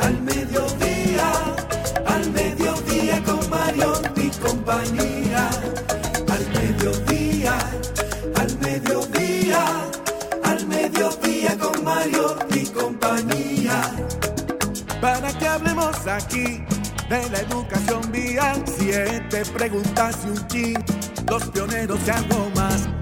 al mediodía, al mediodía con Mario y compañía. Al mediodía, al mediodía, al mediodía con Mario y compañía para que hablemos aquí de la educación vial. Siete preguntas y un chin, los pioneros y algo más.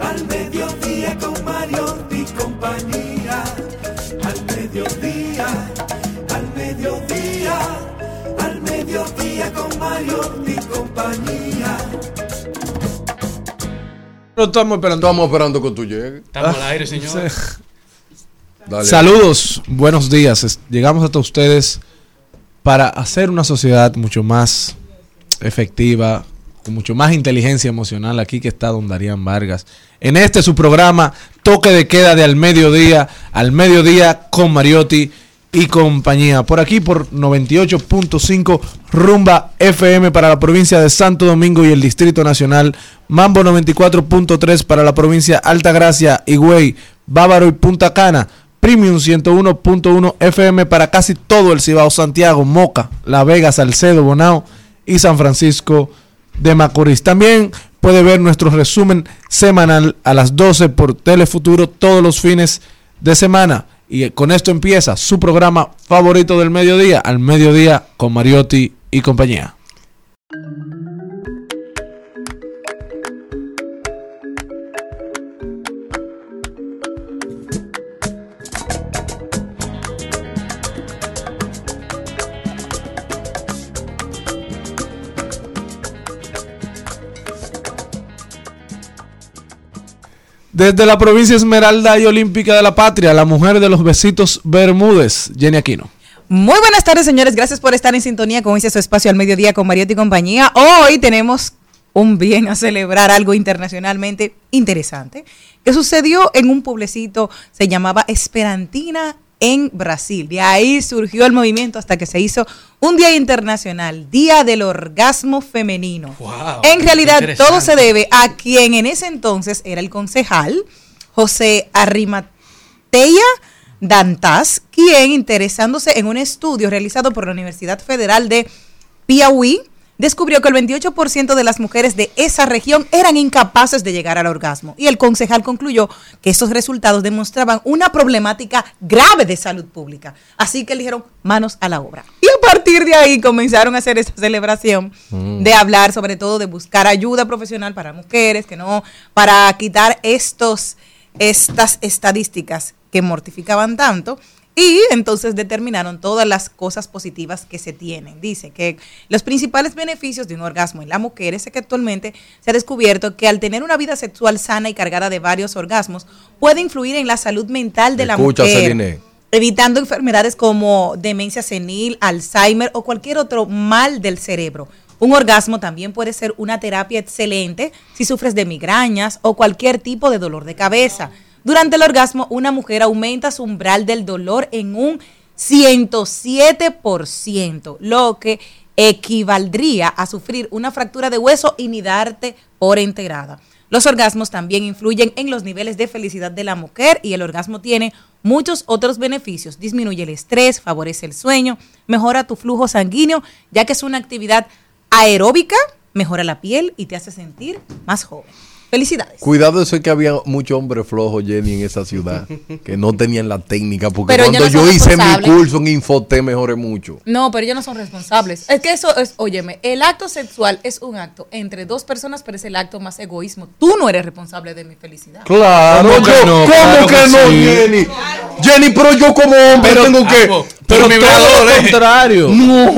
al mediodía con Mario y compañía. Al mediodía, al mediodía, al mediodía con Mario y compañía. No estamos esperando. Estamos esperando que tú llegues. Estamos al aire, señor. Dale. Saludos, buenos días. Llegamos hasta ustedes para hacer una sociedad mucho más efectiva, mucho más inteligencia emocional. Aquí que está Don Darían Vargas. En este su programa, toque de queda de al mediodía, al mediodía con Mariotti y compañía. Por aquí por 98.5 Rumba FM para la provincia de Santo Domingo y el Distrito Nacional. Mambo 94.3 para la provincia Altagracia, Higüey, Bávaro y Punta Cana. Premium 101.1 FM para casi todo el Cibao, Santiago, Moca, La Vega, Salcedo, Bonao y San Francisco de Macorís. También puede ver nuestro resumen semanal a las 12 por Telefuturo todos los fines de semana. Y con esto empieza su programa favorito del mediodía, al mediodía con Mariotti y compañía. Desde la provincia Esmeralda y Olímpica de la Patria, la mujer de los besitos Bermúdez, Jenny Aquino. Muy buenas tardes, señores. Gracias por estar en sintonía con este su espacio al mediodía con Mariotti y compañía. Hoy tenemos un bien a celebrar, algo internacionalmente interesante, que sucedió en un pueblecito, se llamaba Esperantina en Brasil. De ahí surgió el movimiento hasta que se hizo un día internacional, Día del Orgasmo Femenino. Wow, en realidad, todo se debe a quien en ese entonces era el concejal, José Arrimateya Dantas, quien interesándose en un estudio realizado por la Universidad Federal de Piauí, descubrió que el 28% de las mujeres de esa región eran incapaces de llegar al orgasmo. Y el concejal concluyó que estos resultados demostraban una problemática grave de salud pública. Así que le dijeron manos a la obra. Y a partir de ahí comenzaron a hacer esa celebración de hablar sobre todo de buscar ayuda profesional para mujeres, que no, para quitar estos, estas estadísticas que mortificaban tanto. Y entonces determinaron todas las cosas positivas que se tienen. Dice que los principales beneficios de un orgasmo en la mujer es que actualmente se ha descubierto que al tener una vida sexual sana y cargada de varios orgasmos, puede influir en la salud mental de la Escucha, mujer Celine. evitando enfermedades como demencia senil, Alzheimer o cualquier otro mal del cerebro. Un orgasmo también puede ser una terapia excelente si sufres de migrañas o cualquier tipo de dolor de cabeza. Durante el orgasmo, una mujer aumenta su umbral del dolor en un 107%, lo que equivaldría a sufrir una fractura de hueso y ni darte por enterada. Los orgasmos también influyen en los niveles de felicidad de la mujer y el orgasmo tiene muchos otros beneficios. Disminuye el estrés, favorece el sueño, mejora tu flujo sanguíneo, ya que es una actividad aeróbica, mejora la piel y te hace sentir más joven. Felicidades. Cuidado, eso es que había muchos hombres flojos, Jenny, en esa ciudad, que no tenían la técnica, porque Pero cuando no yo hice mi curso en Infotec mejoré mucho. No, pero ellos no son responsables. Es que eso es, óyeme, el acto sexual es un acto entre dos personas, pero es el acto más egoísmo. Tú no eres responsable de mi felicidad. Claro, ¿Cómo que yo- no? ¿cómo Claro que, que no, sí. Jenny? Jenny, pero yo como hombre tengo que... Pero todo lo contrario. No,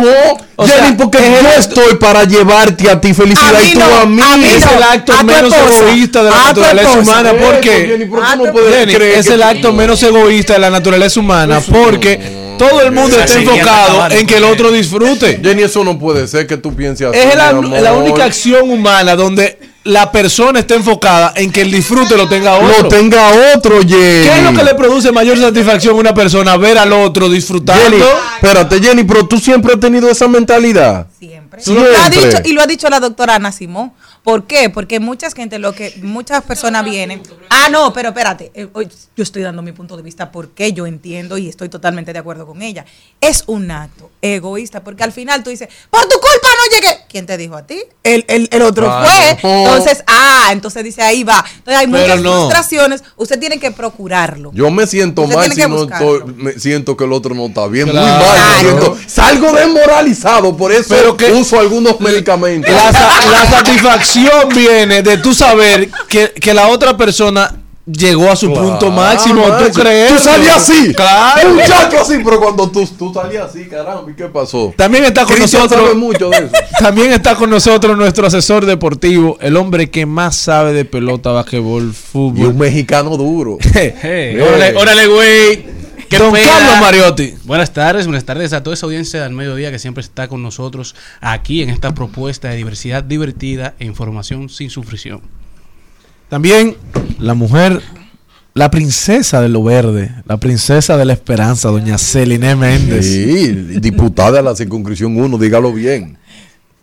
O Jenny, sea, porque el yo estoy para llevarte a ti felicidad A mí y tú no, a mí. a mí Es el acto a menos egoísta de la naturaleza humana. ¿Por pero creer es el acto menos egoísta de la naturaleza humana porque todo el mundo está enfocado en que el otro disfrute. Jenny, eso no puede ser que tú pienses así. Es la única acción humana donde la persona está enfocada en que el disfrute lo tenga otro. Lo tenga otro, Jenny. ¿Qué es lo que le produce mayor satisfacción a una persona ver al otro disfrutando? Jenny, espérate, Jenny, pero tú siempre has tenido esa mentalidad. Siempre. Siempre. Lo ha dicho, y lo ha dicho la doctora Ana Simón. ¿Por qué? Porque mucha gente, lo que muchas personas vienen. Ah, no, pero espérate. eh, hoy yo estoy dando mi punto de vista porque yo entiendo y estoy totalmente de acuerdo con ella. Es un acto egoísta porque al final tú dices, por tu culpa no llegué. ¿Quién te dijo a ti? El, el, el otro Claro. fue. Entonces, ah, entonces dice ahí va. Entonces hay Pero muchas no. frustraciones. Usted tiene que procurarlo. Yo me siento Usted mal si no estoy, me siento que el otro no está bien. Claro. Muy mal. me Claro. siento- salgo desmoralizado, por eso Pero que- uso algunos medicamentos. La, la satisfacción viene de tú saber que, que la otra persona llegó a su Claro, punto máximo. ¿Tú crees? Tú salías así. Claro. Muchacho así, pero cuando tú, tú salías así, caramba, ¿y qué pasó? También está con Cristian nosotros. sabe mucho de eso. También está con nosotros nuestro asesor deportivo, el hombre que más sabe de pelota, basquetbol, Y un fútbol. mexicano duro. Hey, órale, órale, güey. ¿Qué Don pena? Carlos Mariotti. Buenas tardes, buenas tardes a toda esa audiencia del mediodía que siempre está con nosotros aquí en esta propuesta de diversidad divertida e información sin sufrición. También la mujer, la princesa de lo verde, la princesa de la esperanza, doña Celine Méndez. Sí, diputada de la circunscripción 1, dígalo bien.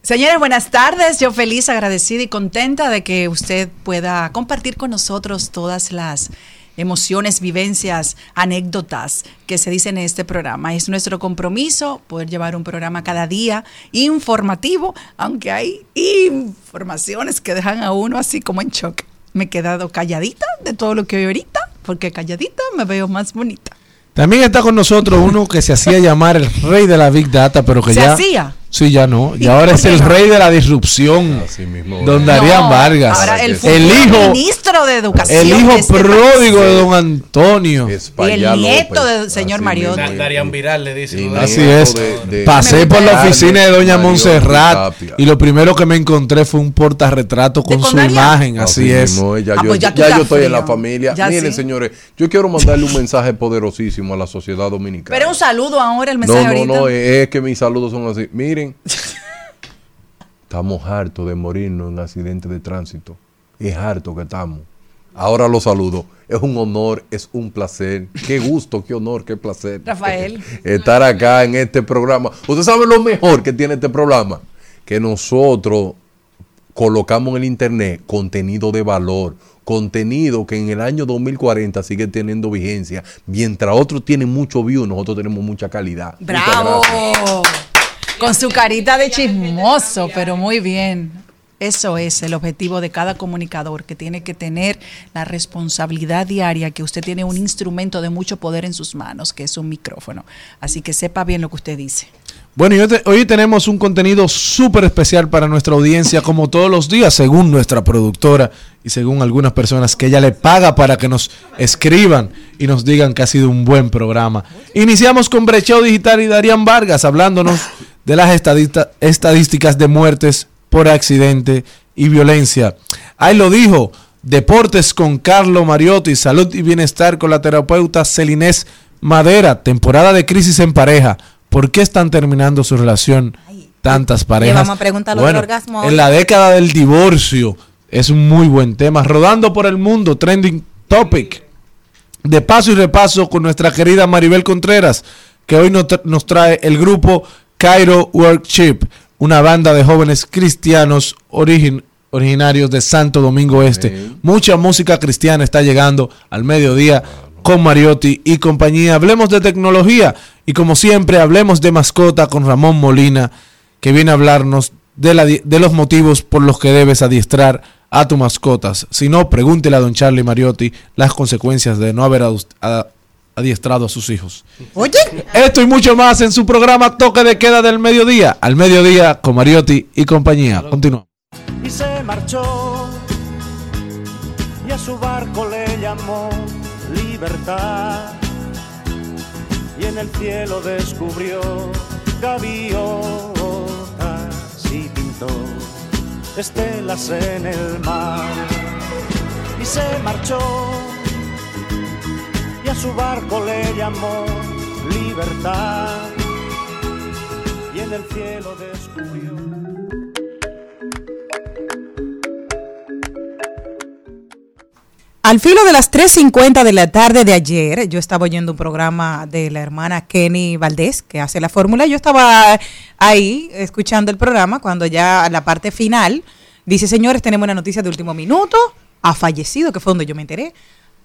Señores, buenas tardes. Yo feliz, agradecida y contenta de que usted pueda compartir con nosotros todas las emociones, vivencias, anécdotas que se dicen en este programa. Es nuestro compromiso poder llevar un programa cada día informativo, aunque hay informaciones que dejan a uno así como en shock. Me he quedado calladita de todo lo que veo ahorita, porque calladita me veo más bonita. También está con nosotros uno que se hacía llamar el rey de la Big Data, pero que ¿Se ya... hacía? Sí, ya no. Y ¿Y ahora es el rey de la disrupción. Así mismo. Don Darían No, Vargas. Ahora el, hijo, ministro de Educación. el hijo este pródigo país. de don Antonio. España Y el nieto López. del señor Mariotti. Darían Viral le dice. Así es. de- de- Pasé por la oficina de doña Mariotti Montserrat y lo primero que me encontré fue un portarretrato con con su Darían? imagen. Así es. mismo, ya Ah, yo, pues ya yo estoy en la familia. Ya Miren, sí. señores, yo quiero mandarle un mensaje poderosísimo a la sociedad dominicana. Pero un saludo ahora, el mensaje no, no, no, es, es que mis saludos son así. Miren, estamos hartos de morirnos en accidentes de tránsito. Es harto que estamos. Ahora los saludo. Es un honor, es un placer. Qué gusto, qué honor, qué placer. Rafael. Estar acá en este programa. Usted sabe lo mejor que tiene este programa. Que nosotros colocamos en el internet contenido de valor, contenido que en el año 2040 sigue teniendo vigencia. Mientras otros tienen mucho view, nosotros tenemos mucha calidad. Muchas Bravo. gracias. Con su carita de chismoso, pero muy bien. Eso es el objetivo de cada comunicador, que tiene que tener la responsabilidad diaria, que usted tiene un instrumento de mucho poder en sus manos, que es un micrófono. Así que sepa bien lo que usted dice. Bueno, y hoy, te- hoy tenemos un contenido súper especial para nuestra audiencia, como todos los días, según nuestra productora y según algunas personas que ella le paga para que nos escriban y nos digan que ha sido un buen programa. Iniciamos con Brecheo Digital y Darían Vargas hablándonos de las estadísticas de muertes por accidente y violencia. Ahí lo dijo, Deportes con Carlo Mariotti, Salud y Bienestar con la terapeuta Celinés Madera, temporada de crisis en pareja. ¿Por qué están terminando su relación tantas parejas? vamos a preguntar del orgasmo. En la década del divorcio es un muy buen tema. Rodando por el mundo, trending topic. De paso y repaso con nuestra querida Maribel Contreras, que hoy nos trae el grupo Cairo Worship, una banda de jóvenes cristianos origin- originarios de Santo Domingo Este. Mucha música cristiana está llegando al mediodía con Mariotti y compañía. Hablemos de tecnología y como siempre hablemos de mascota con Ramón Molina, que viene a hablarnos de, la di- de los motivos por los que debes adiestrar a tus mascotas. Si no, pregúntele a don Charlie Mariotti las consecuencias de no haber a- adiestrado a sus hijos. Oye, Esto y mucho más en su programa Toque de Queda del Mediodía. Al mediodía con Mariotti y compañía. Continuamos. y se marchó y a su barco le llamó libertad y en el cielo descubrió gaviotas y pintó estelas en el mar y se marchó y a su barco le llamó libertad y en el cielo descubrió Al filo de las 3.50 de la tarde de ayer, yo estaba oyendo un programa de la hermana Kenny Valdés, que hace la fórmula. Yo estaba ahí escuchando el programa cuando ya a la parte final dice, señores, tenemos una noticia de último minuto, ha fallecido, que fue donde yo me enteré.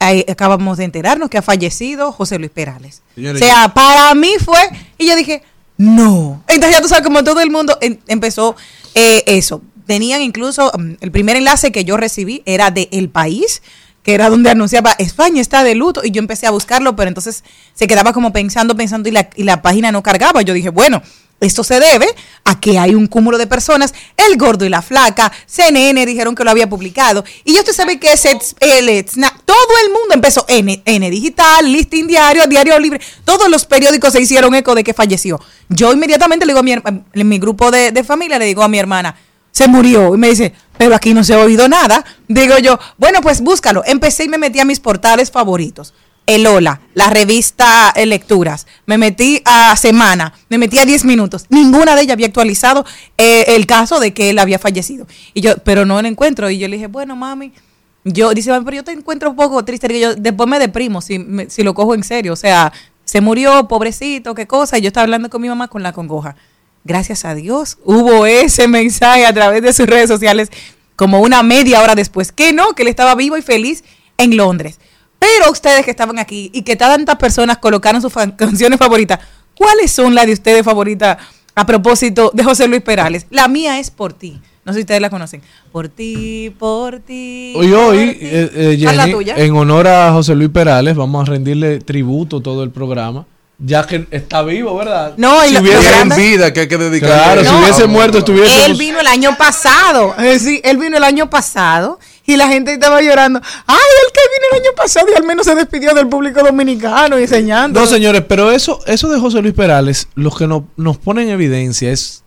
Ahí acabamos de enterarnos que ha fallecido José Luis Perales. O sea, para mí fue, y yo dije, no. Entonces ya tú sabes, como todo el mundo em- empezó eh, eso. Tenían incluso, mm, el primer enlace que yo recibí era de El País, que era donde anunciaba España está de luto, y yo empecé a buscarlo, pero entonces se quedaba como pensando, pensando, y la, y la página no cargaba. Yo dije, bueno, esto se debe a que hay un cúmulo de personas, el gordo y la flaca, CNN dijeron que lo había publicado, y usted sabe que ese, el Snap, todo el mundo empezó, N, Digital, Listing Diario, Diario Libre, todos los periódicos se hicieron eco de que falleció. Yo inmediatamente le digo a mi, en mi grupo de, de familia, le digo a mi hermana, se murió. Y me dice, pero aquí no se ha oído nada. Digo yo, bueno, pues búscalo. Empecé y me metí a mis portales favoritos. El Hola, la revista Lecturas. Me metí a Semana, me metí a 10 minutos. Ninguna de ellas había actualizado eh, el caso de que él había fallecido. Y yo, pero no lo encuentro. Y yo le dije, bueno, mami, yo, dice, "Mami, pero yo te encuentro un poco triste. Digo yo, después me deprimo si, me- si lo cojo en serio. O sea, se murió, pobrecito, qué cosa. Y yo estaba hablando con mi mamá con la congoja. Gracias a Dios hubo ese mensaje a través de sus redes sociales como una media hora después. Que no, que él estaba vivo y feliz en Londres. Pero ustedes que estaban aquí y que tantas personas colocaron sus fan- canciones favoritas, ¿cuáles son las de ustedes favoritas a propósito de José Luis Perales? La mía es Por ti. No sé si ustedes la conocen. Por ti, por ti. Hoy, por hoy, ti. eh, eh, en honor a José Luis Perales, vamos a rendirle tributo todo el programa, ya que está vivo, ¿verdad? No, y si hubiese, grande- vida que hay que dedicar. claro, si No. hubiese muerto, estuviese. Él vino el año pasado. Eh, sí, él vino el año pasado y la gente estaba llorando. Ay, el que vino el año pasado y al menos se despidió del público dominicano y enseñando. No, señores, pero eso, eso de José Luis Perales, lo que no- nos pone en evidencia es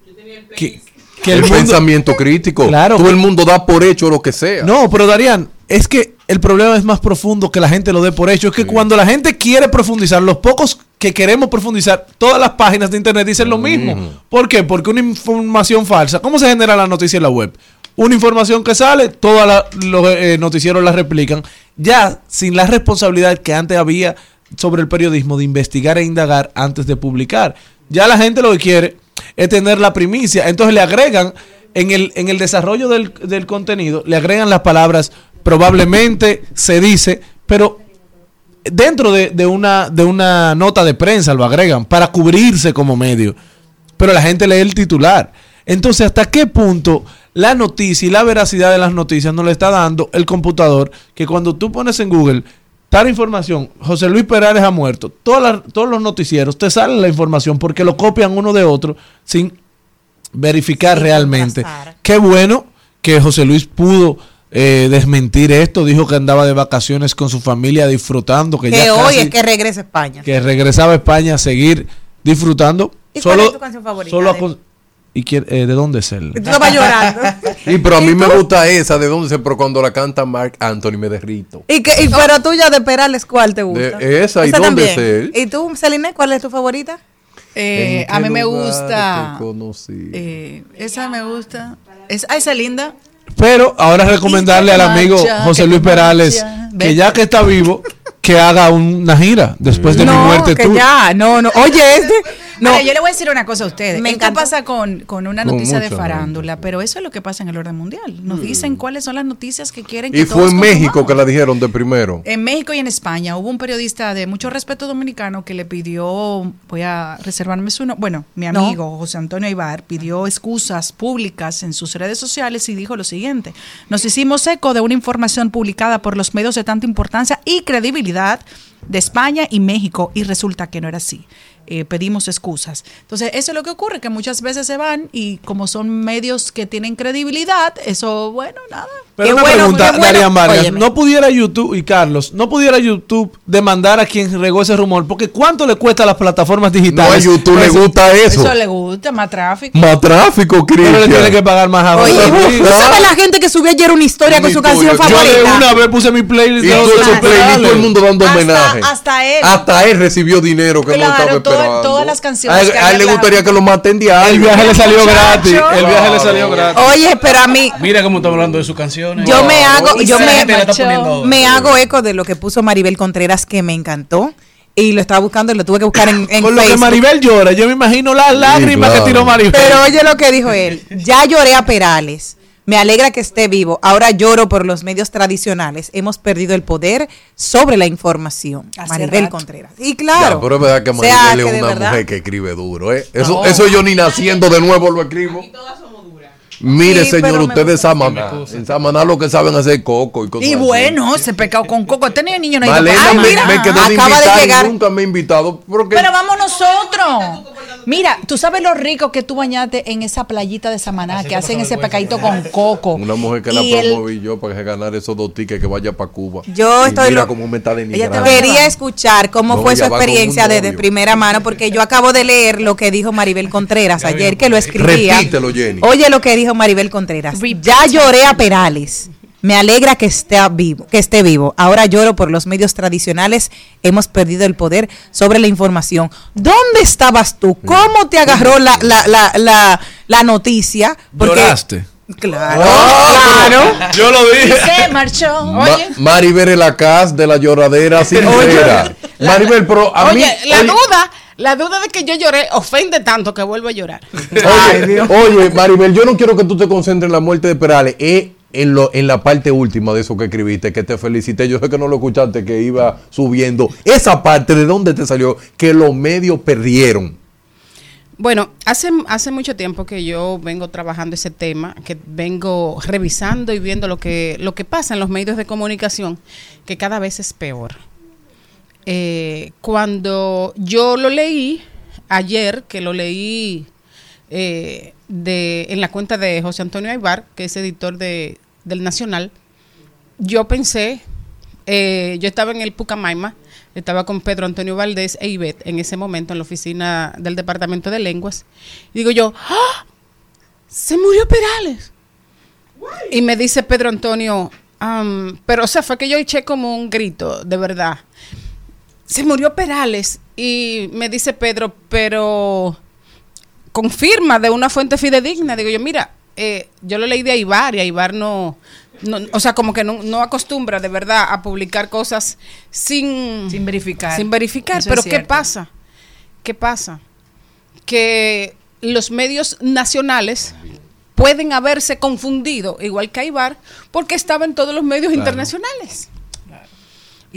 que, que el el mundo, pensamiento crítico. Claro. Todo el mundo da por hecho lo que sea. No, pero Darían, es que el problema es más profundo que la gente lo dé por hecho. Es que cuando la gente quiere profundizar, los pocos que queremos profundizar, todas las páginas de internet dicen lo mismo. ¿Por qué? Porque una información falsa. ¿Cómo se genera la noticia en la web? Una información que sale, todos los eh, noticieros la replican, ya sin la responsabilidad que antes había sobre el periodismo de investigar e indagar antes de publicar. Ya la gente lo que quiere es tener la primicia. Entonces le agregan en el, en el desarrollo del, del contenido, le agregan las palabras probablemente se dice, pero dentro de, de una, de una nota de prensa lo agregan para cubrirse como medio. Pero la gente lee el titular. Entonces, ¿hasta qué punto la noticia y la veracidad de las noticias no le está dando el computador que cuando tú pones en Google tal información, José Luis Perales ha muerto, todos los noticieros te salen la información porque lo copian uno de otro sin verificar realmente. Qué bueno que José Luis pudo eh, desmentir esto, dijo que andaba de vacaciones con su familia disfrutando, que, Que ya hoy es que regresa a España. que regresaba a España a seguir disfrutando. ¿Y cuál es tu canción favorita solo ¿Y quién- eh, de dónde es él? Tú estabas llorando. Sí, pero a mí me gusta esa de dónde se, pero cuando la canta Mark Anthony me derrito. ¿Y, que, y pero tuya de Perales, ¿cuál te gusta? De esa, ¿y dónde es él? ¿Y tú, Celine, cuál es tu favorita? Eh, ¿En a mí me gusta. te conocí? eh, esa me gusta. Es, ah, esa es linda. Pero ahora recomendarle al amigo José Luis Perales que ya que está vivo, que haga una gira después de mi no, muerte que tú. ya, no, no. Oye, este, no. Ahora, yo le voy a decir una cosa a ustedes. Me Esto pasa con, con una noticia de farándula, pero eso es lo que pasa en el orden mundial. Nos dicen cuáles son las noticias que quieren que Y fue todos en México consumamos. que la dijeron de primero. En México y en España hubo un periodista de mucho respeto dominicano que le pidió, voy a reservarme su nombre, bueno, mi No. amigo José Antonio Ibar pidió excusas públicas en sus redes sociales y dijo lo siguiente, nos hicimos eco de una información publicada por los medios de tanta importancia y credibilidad de España y México y resulta que no era así. Eh, pedimos excusas. Entonces, eso es lo que ocurre, que muchas veces se van y como son medios que tienen credibilidad, eso, bueno, nada. Pero Qué una bueno, pregunta, bueno. Darían Vargas, Óyeme. no pudiera YouTube y Carlos, no pudiera YouTube demandar a quien regó ese rumor, porque ¿cuánto le cuesta a las plataformas No a digitales? YouTube le gusta eso. Eso le gusta, más tráfico. Más tráfico, Pero le tiene Cristian. que pagar más a Oye, Sí. ¿tú sabes la gente que subió ayer una historia con su canción yo- Yo de favorita? una vez puse mi playlist Y todo digitales. el mundo dando Hasta- homenaje. hasta él. Hasta él recibió dinero que no Claro, estaba todas las canciones A él, que a él le gustaría que lo maten diario. El viaje le salió Muchacho. gratis. El viaje le salió gratis. Oye, pero a mí, Mira cómo estamos hablando de sus canciones. yo me hago, Y yo me, está me hago eco de lo que puso Maribel Contreras, que me encantó. Y lo estaba buscando y lo tuve que buscar en, en Con lo que. Maribel llora, yo me imagino las lágrimas claro. que tiró Maribel. Pero oye lo que dijo él. Ya lloré a Perales. Me alegra que esté vivo. Ahora lloro por los medios tradicionales. Hemos perdido el poder sobre la información. Hace Maribel rato. Contreras. Y claro. Ya, pero es verdad que o Maribel sea, es una verdad- mujer que escribe duro, ¿eh? Eso, eso yo ni naciendo de nuevo lo escribo. Mire, Sí, señor, ustedes gusta. Samaná. En Samaná lo que saben hacer coco y cosas Y así. bueno, ese pecado con coco. Este niño no Malena Ay, me, mira, me quedó acaba de invitar llegar. y nunca me ha invitado. Porque Pero vamos nosotros. Mira, tú sabes lo rico que tú bañaste en esa playita de Samaná, que hacen ese pecadito con coco. una mujer que la Y el- promoví yo para que ganara esos dos tickets que vaya para Cuba. Yo Y estoy Mira lo- cómo me está denigrando. Quería escuchar cómo No, fue su experiencia desde primera mano, porque yo acabo de leer lo que dijo Maribel Contreras ayer, que lo escribía. Repítelo, Jenny. Oye lo que dijo Maribel Contreras. Ya lloré a Perales. Me alegra que esté vivo, que esté vivo. Ahora lloro por los medios tradicionales. Hemos perdido el poder sobre la información. ¿Dónde estabas tú? ¿Cómo te agarró la, la, la, la, la noticia? Lloraste. Claro, Ah, claro. Yo lo y dije. se marchó. Ma- Oye, Maribel la casa de la lloradera sincera. Maribel, pero a mí. Oye, la oye, duda, la duda de que yo lloré ofende tanto que vuelvo a llorar. Oye, oye, Maribel, yo no quiero que tú te concentres en la muerte de Perales. Es en, lo, en la parte última de eso que escribiste, que te felicité. Yo sé que no lo escuchaste, que iba subiendo. Esa parte, ¿de dónde te salió? Que los medios perdieron. Bueno, hace, hace mucho tiempo que yo vengo trabajando ese tema, que vengo revisando y viendo lo que, lo que pasa en los medios de comunicación, que cada vez es peor. Eh, cuando yo lo leí ayer, que lo leí eh, de, en la cuenta de José Antonio Aybar, que es editor de, del Nacional, yo pensé, eh, yo estaba en el Pucamaima, estaba con Pedro Antonio Valdés e Ivette en ese momento en la oficina del Departamento de Lenguas, y digo yo, ¡Ah! Se murió Perales. Y me dice Pedro Antonio, "Am, pero o sea, fue que yo eché como un grito, de verdad. Se murió Perales. Y me dice Pedro, pero confirma de una fuente fidedigna. Digo yo, mira, eh, yo lo leí de Aibar y Aibar no, no o sea, como que no, no acostumbra de verdad a publicar cosas sin, Sin verificar. Sin verificar. Eso pero ¿qué pasa? ¿Qué pasa? Que los medios nacionales pueden haberse confundido, igual que Aibar, porque estaba en todos los medios internacionales.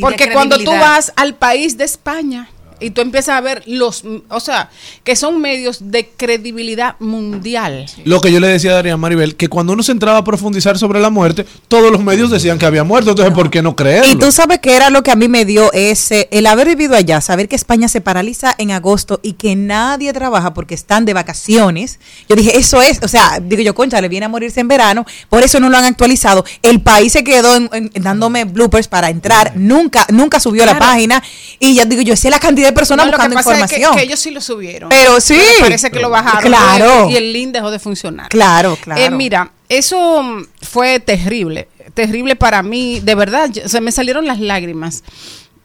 Porque cuando tú vas al país de España, Y tú empiezas a ver los, o sea, que son medios de credibilidad mundial. Lo que yo le decía a Darían Maribel, que cuando uno se entraba a profundizar sobre la muerte, todos los medios decían que había muerto, entonces ¿por qué no creerlo? Y tú sabes que era lo que a mí me dio ese, el haber vivido allá, saber que España se paraliza en agosto y que nadie trabaja porque están de vacaciones. Yo dije, eso es, o sea, digo yo, concha, le viene a morirse en verano, por eso no lo han actualizado. El país se quedó en- en- dándome bloopers para entrar, nunca, nunca subió la página y ya digo yo, sé la cantidad de personas No, lo que buscando pasa es que- ellos sí lo subieron. Pero sí. parece que lo bajaron. Claro. Y el link dejó de funcionar. Claro, claro. Eh, mira, eso mm, fue terrible. Terrible para mí. De verdad, se me salieron las lágrimas.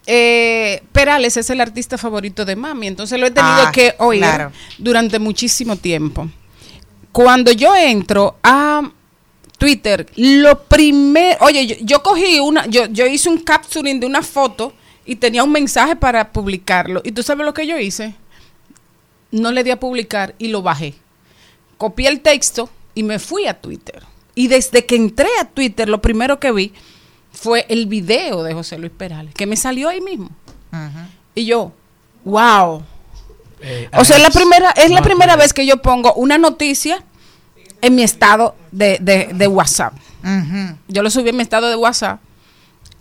Eh, Perales es el artista favorito de mami, entonces lo he tenido Ah, que oír claro. durante muchísimo tiempo. Cuando yo entro a Twitter, lo primero, oye, yo, yo cogí una, yo, yo hice un capturing de una foto y tenía un mensaje para publicarlo. ¿Y tú sabes lo que yo hice? No le di a publicar y lo bajé. Copié el texto y me fui a Twitter. Y desde que entré a Twitter, lo primero que vi fue el video de José Luis Perales, que me salió ahí mismo. Y yo, wow. Eh, O sea, es la primera, es la primera vez que yo pongo una noticia en mi estado de, de- de WhatsApp. Yo lo subí en mi estado de WhatsApp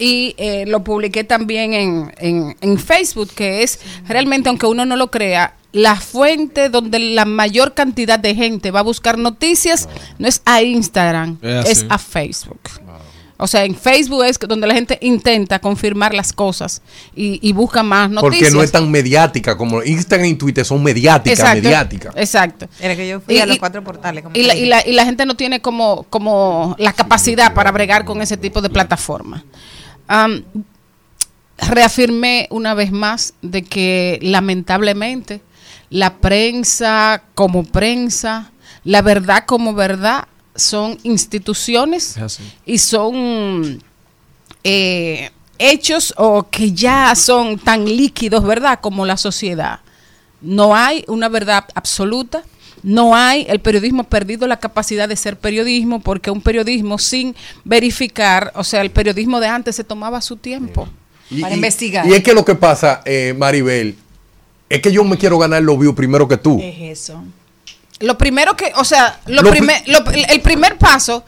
y eh, lo publiqué también en, en- en Facebook, que es realmente, aunque uno no lo crea, la fuente donde la mayor cantidad de gente va a buscar noticias no es a Instagram, Es a Facebook. O sea, en Facebook es donde la gente intenta confirmar las cosas y, y busca más noticias. Porque no es tan mediática como Instagram y Twitter son mediáticas, Exacto, mediáticas. Exacto. Era que yo fui Y- a los cuatro portales. como Y la, la, y la gente no tiene como, como la capacidad para bregar con ese tipo de plataforma. Reafirmé una vez más de que lamentablemente la prensa como prensa, la verdad como verdad, son instituciones así. y son eh, hechos o que ya son tan líquidos, ¿verdad? Como la sociedad. No hay una verdad absoluta. No hay, el periodismo ha perdido la capacidad de ser periodismo porque un periodismo sin verificar, o sea, el periodismo de antes se tomaba su tiempo. Y- Para y- investigar. Y es que lo que pasa, eh, Maribel, es que yo me quiero ganar los views primero que tú. Es eso. Lo primero que, o sea, lo Lo primer- lo- el primer paso,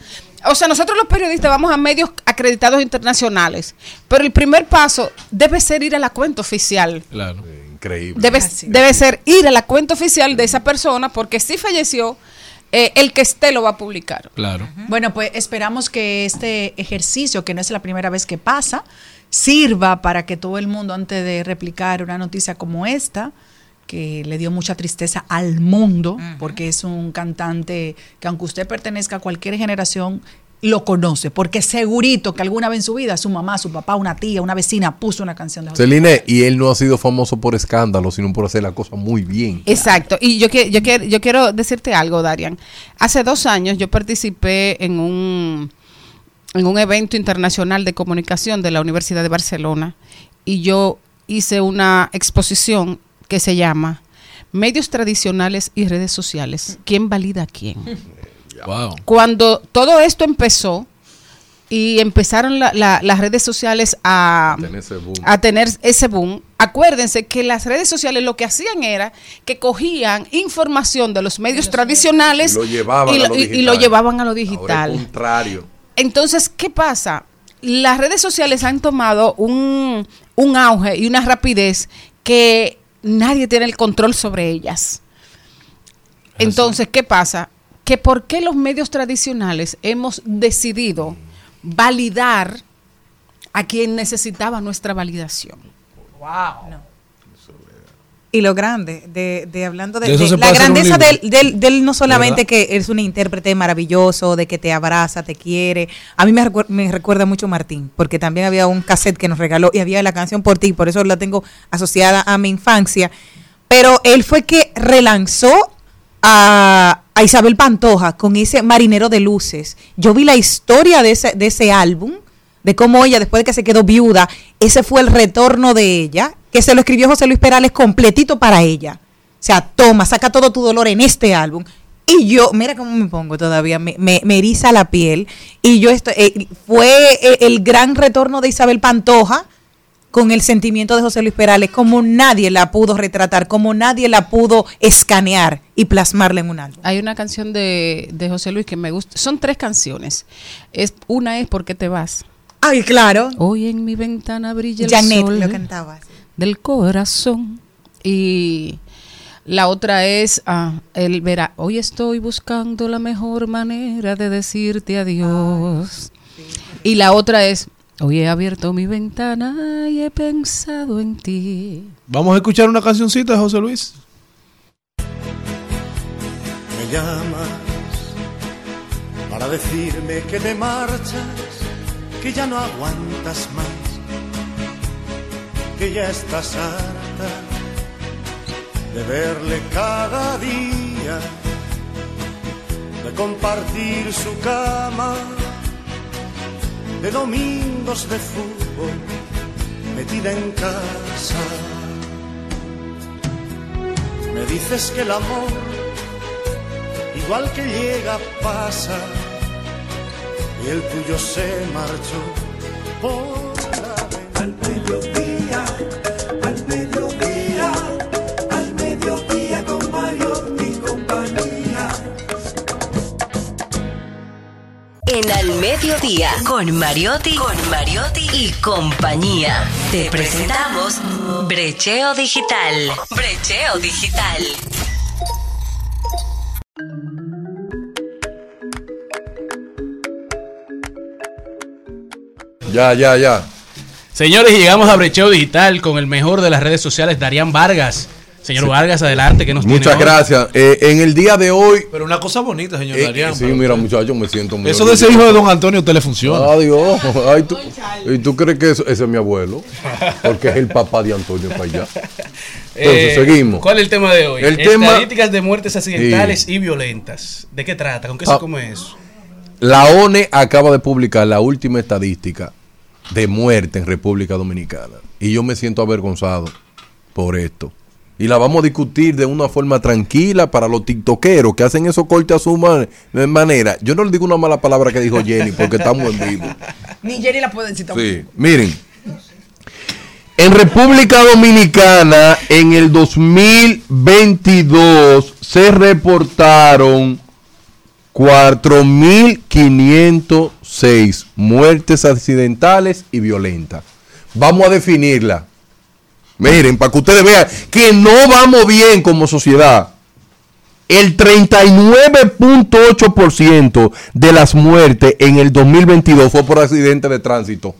o sea, nosotros los periodistas vamos a medios acreditados internacionales, pero el primer paso debe ser ir a la cuenta oficial. Claro. Increíble. Debe, debe ser ir a la cuenta oficial de esa persona porque si falleció, eh, el que esté lo va a publicar. Claro. Bueno, pues esperamos que este ejercicio, que no es la primera vez que pasa, sirva para que todo el mundo, antes de replicar una noticia como esta, que le dio mucha tristeza al mundo, porque es un cantante que aunque usted pertenezca a cualquier generación, lo conoce, porque segurito que alguna vez en su vida su mamá, su papá, una tía, una vecina puso una canción de José Celine, y él no ha sido famoso por escándalo, sino por hacer la cosa muy bien. Exacto. Y yo, que- yo, quiero, yo quiero decirte algo, Darian. Hace dos años yo participé en un, en un evento internacional de comunicación de la Universidad de Barcelona y yo hice una exposición que se llama Medios tradicionales y redes sociales. ¿Quién valida a quién? Wow. Cuando todo esto empezó y empezaron la- la- las redes sociales a, Tener ese boom. a tener ese boom, acuérdense que las redes sociales lo que hacían era que cogían información de los medios tradicionales Y lo llevaban y a lo, lo y- y digital. lo llevaban a lo Ahora es digital. contrario. Entonces, ¿qué pasa? Las redes sociales han tomado un, un auge y una rapidez que nadie tiene el control sobre ellas. Entonces, ¿qué pasa? Que por qué los medios tradicionales hemos decidido validar a quien necesitaba nuestra validación. Y lo grande, de, de hablando de, De la grandeza del, del, del no solamente que es un intérprete maravilloso, de que te abraza, te quiere. A mí me, recuer- me recuerda mucho Martín, porque también había un cassette que nos regaló y había la canción por ti, por eso la tengo asociada a mi infancia. Pero él fue que relanzó a, a Isabel Pantoja con ese Marinero de Luces. Yo vi la historia de ese, de ese álbum, de cómo ella, después de que se quedó viuda, ese fue el retorno de ella, que se lo escribió José Luis Perales completito para ella. O sea, toma, saca todo tu dolor en este álbum. Y yo, mira cómo me pongo todavía, me, me, me eriza la piel. Y yo estoy, eh, fue eh, el gran retorno de Isabel Pantoja con el sentimiento de José Luis Perales como nadie la pudo retratar, como nadie la pudo escanear y plasmarla en un álbum. Hay una canción de, de José Luis que me gusta. Son tres canciones. Es, una es ¿Por qué te vas? Ay, claro. Hoy en mi ventana brilla el Janet sol lo cantaba. del corazón. Y la otra es ah, el verá. Hoy estoy buscando la mejor manera de decirte adiós. Y la otra es Hoy he abierto mi ventana y he pensado en ti. Vamos a escuchar una cancioncita de José Luis. Me llamas para decirme que te marchas, que ya no aguantas más, que ya estás harta de verle cada día, de compartir su cama, de domingos de fútbol, metida en casa. Me dices que el amor igual que llega pasa y el tuyo se marchó por la Al En Al Mediodía, con Mariotti, con Mariotti y compañía. Te presentamos Brecheo Digital. Brecheo Digital. Ya, ya, ya. Señores, llegamos a Brecheo Digital con el mejor de las redes sociales, Darían Vargas. Señor Vargas, adelante, que nos tiene Muchas hoy? gracias. Eh, en el día de hoy. Pero una cosa bonita, señor eh, Darían. sí, mira, muchachos, me siento muy Eso de ese hijo de don Antonio, usted le funciona. Adiós. Ay, tú, ¿Y tú crees que eso- ese es mi abuelo? Porque es el papá de Antonio para allá. Entonces, Eh, seguimos. ¿Cuál es el tema de hoy? El tema- Estadísticas de muertes accidentales Sí. y violentas. ¿De qué trata? ¿Con qué Ah. se come eso? La ONE acaba de publicar la última estadística de muerte en República Dominicana. Y yo me siento avergonzado por esto. Y la vamos a discutir de una forma tranquila para los tiktokeros que hacen esos cortes a su man- manera. Yo no le digo una mala palabra que dijo Jenny porque estamos en vivo. Ni Jenny la puede decir tampoco. Sí, miren. En República Dominicana, en el 2022, se reportaron 4.506 muertes accidentales y violentas. Vamos a definirla. Miren, para que ustedes vean que no vamos bien como sociedad. El 39.8% de las muertes en el 2022 fue por accidente de tránsito.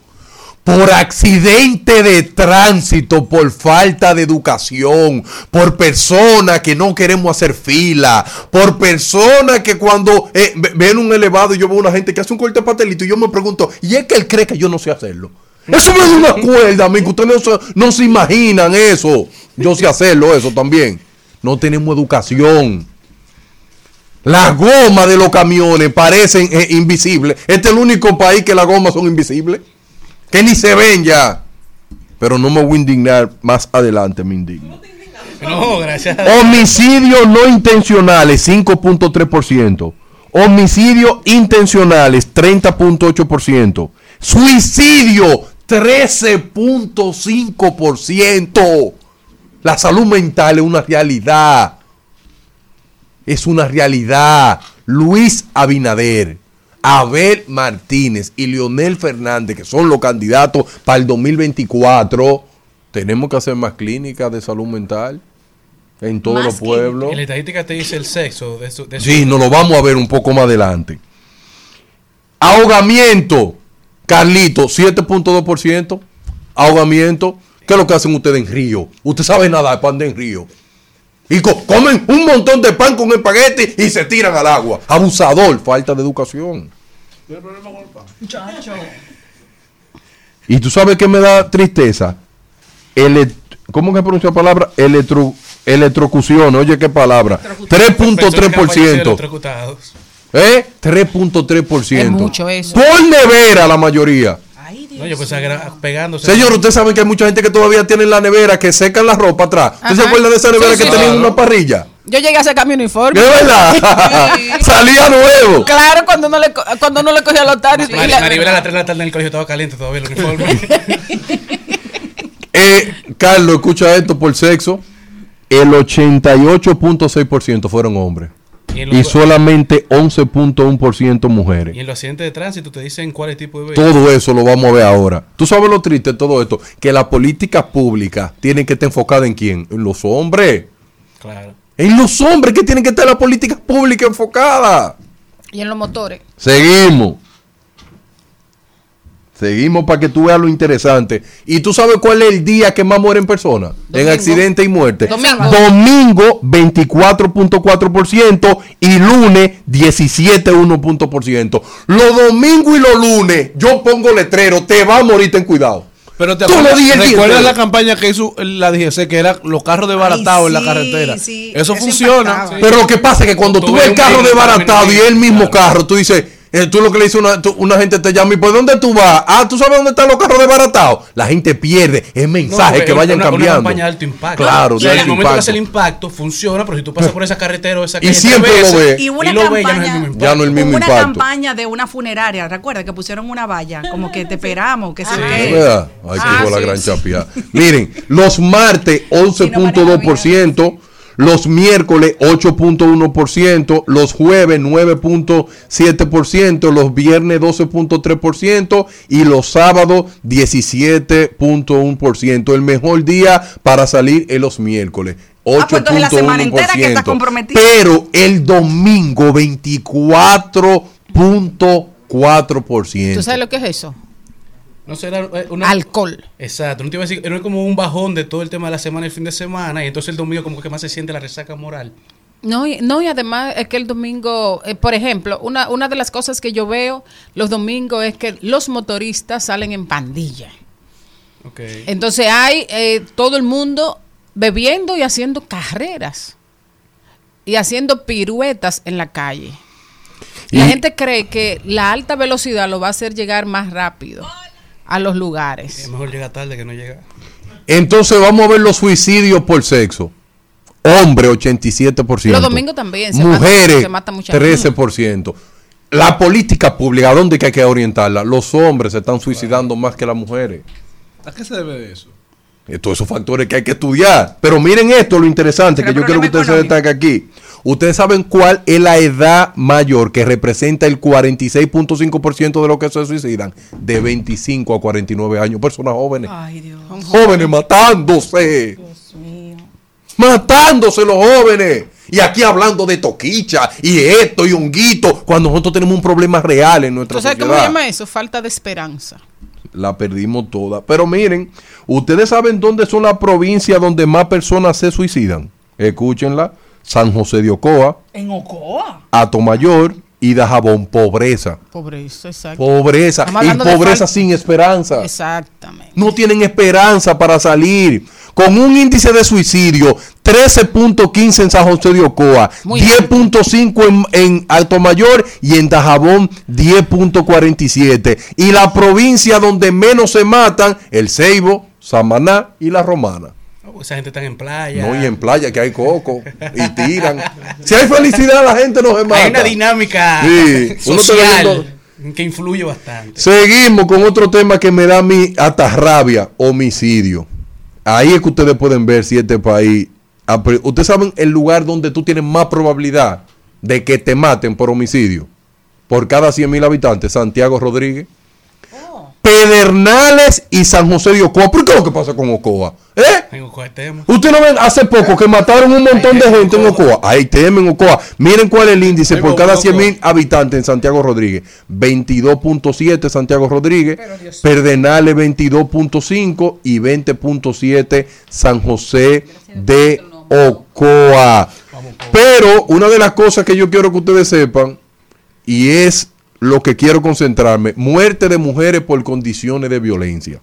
Por accidente de tránsito, por falta de educación, por personas que no queremos hacer fila, por personas que cuando eh, ve- ven un elevado y yo veo una gente que hace un corte de pastelito y yo me pregunto, ¿y es que él cree que yo no sé hacerlo? Eso me da una cuerda, amigo. Ustedes no se, no se imaginan eso. Yo sé hacerlo, eso también. No tenemos educación. Las gomas de los camiones parecen eh, invisibles. Este es el único país que las gomas son invisibles. Que ni se ven ya. Pero no me voy a indignar. Más adelante me indigno. No, gracias. Homicidios no intencionales, 5.3%. Homicidios intencionales, 30.8%. Suicidio, 13.5%. La salud mental es una realidad. Es una realidad. Luis Abinader, Abel Martínez y Leonel Fernández, que son los candidatos para el 2024, tenemos que hacer más clínicas de salud mental en todos los pueblos. En la estadística te dice el sexo de de. Sí, nos lo vamos a ver un poco más adelante. Ahogamiento, Carlito, 7.2%. Ahogamiento. ¿Qué es lo que hacen ustedes en Río? Usted sabe nadar pan de en Río. Y co- comen un montón de pan con espagueti y se tiran al agua. Abusador, falta de educación. Y tú sabes que me da tristeza. Ele- ¿Cómo que pronuncia la palabra? Electro, electrocución. Oye, qué palabra. Personas que han fallecido 3.3%. ¿Eh? 3.3%. Es mucho eso. Por nevera la mayoría. No, yo pensaba que era pegándose. Señor, usted sabe que hay mucha gente que todavía tiene en la nevera que secan la ropa atrás. ¿Usted se acuerda de esa nevera Sí, que sí, tenía sí. una parrilla? Yo llegué a sacar mi uniforme. ¿Es verdad? Salía nuevo. Claro, cuando no le, cuando no le cogía los Mar- la- Maribel a las 3 de la tarde en el colegio estaba caliente todavía el uniforme. Carlos, escucha esto por sexo. El 88.6% fueron hombres. Y solamente 11.1% mujeres. y en los accidentes de tránsito te dicen cuál es el tipo de vehículo. Todo eso lo vamos a ver ahora. ¿Tú sabes lo triste de todo esto? Que la política pública tiene que estar enfocada en quién? En los hombres. Claro. En los hombres que tienen que estar la política pública enfocada. Y en los motores. Seguimos. Seguimos para que tú veas lo interesante. ¿Y tú sabes cuál es el día que más mueren personas? En accidente y muerte. Domingo. Domingo 24.4% y lunes 17.1%. Los domingos y los lunes yo pongo letrero, te va a morir, ten cuidado. Pero te acuerdas, ¿recuerdas la campaña que hizo la DGC que era los carros desbaratados en la sí, carretera? sí, eso eso funciona. Pero lo que pasa es que cuando Tú tú ves el carro desbaratado y el mismo claro. carro, tú dices, eh, tú lo que le dices una, tú- una gente te llama y ¿por dónde tú vas? Ah, ¿tú sabes dónde están los carros desbaratados? La gente pierde, es mensaje No, que vayan una, cambiando. Una campaña de alto impacto. Claro, O de sea, en alto el momento que impacto. hace el impacto funciona, pero si tú pasas por esa carretera o esa Y calle siempre tres lo ve. Y una y lo ve, ya no es el campaña- mismo impacto. Ya no el mismo una impacto. campaña de una funeraria, ¿recuerda? Que pusieron una valla, como que te esperamos, que. ¿Es verdad? Ay, que Ah, fue la gran sí. chapia. Miren, los martes 11.2%, los miércoles 8.1%, los jueves 9.7%, los viernes 12.3% y los sábados 17.1%. El mejor día para salir es los miércoles. Ah, pues 8.1%. Pero el domingo 24.4%. ¿Tú sabes lo que es eso? No será eh, una, Alcohol. Exacto, no te iba a decir, no es como un bajón de todo el tema de la semana y el fin de semana, y entonces el domingo como que más se siente la resaca moral. No, y, no, y además es que el domingo, eh, por ejemplo, una, una de las cosas que yo veo los domingos es que los motoristas salen en pandilla. Ok. Entonces hay eh, todo el mundo bebiendo y haciendo carreras y haciendo piruetas en la calle. La Y- gente cree que la alta velocidad lo va a hacer llegar más rápido a los Es lugares. mejor llega tarde que no llega. Entonces vamos a ver los suicidios por sexo. Hombre, 87%. Los domingos también se Mujeres, mata- se mata mucha 13%. La política pública, ¿a dónde que hay que orientarla? Los hombres se están suicidando más que las mujeres. ¿A qué se debe eso? Eh, Todos esos factores que hay que estudiar. Pero miren esto, lo interesante, que yo quiero que ustedes se destaquen aquí. Ustedes saben cuál es la edad mayor que representa el 46.5% de los que se suicidan. De 25 a 49 años. Personas jóvenes. Ay, Dios. Jóvenes matándose. Matándose los jóvenes. Y aquí hablando de toquicha y esto y honguito. Cuando nosotros tenemos un problema real en nuestra ¿Tú sabes cómo se sociedad. llama eso? Falta de esperanza. La perdimos toda. Pero miren, ustedes saben dónde son las provincias donde más personas se suicidan. Escúchenla. San José de Ocoa, En Ocoa. Atomayor y Dajabón. Pobreza. Pobreza, exacto. Pobreza. Y pobreza sin esperanza. Exactamente. no tienen esperanza para salir. Con un índice de suicidio 13.15 en San José de Ocoa, Muy 10.5 en, en Alto Mayor y en Dajabón 10.47. Y la provincia donde menos se matan, el Ceibo, Samaná y la Romana. No, esa gente está en playa. No, y en playa que hay coco y tiran. Si hay felicidad, la gente no se mata. Hay una dinámica Sí, social que influye bastante. Seguimos con otro tema que me da a mí hasta rabia, homicidio. Ahí es que ustedes pueden ver si este país... Ustedes saben el lugar donde tú tienes más probabilidad de que te maten por homicidio. Por cada 100 mil habitantes, Santiago Rodríguez. Pedernales y San José de Ocoa. ¿Por qué es lo que pasa con Ocoa? ¿Eh? Que tema. Usted no ven hace poco que mataron un montón de gente en Ocoa. Ahí temen Ocoa. Miren cuál es el índice por cada Ocoa. 100 mil habitantes en Santiago Rodríguez. 22.7 Santiago Rodríguez. Perdenales 22.5 y 20.7 San José de Ocoa. Pero una de las cosas que yo quiero que ustedes sepan y es lo que quiero concentrarme, muerte de mujeres por condiciones de violencia.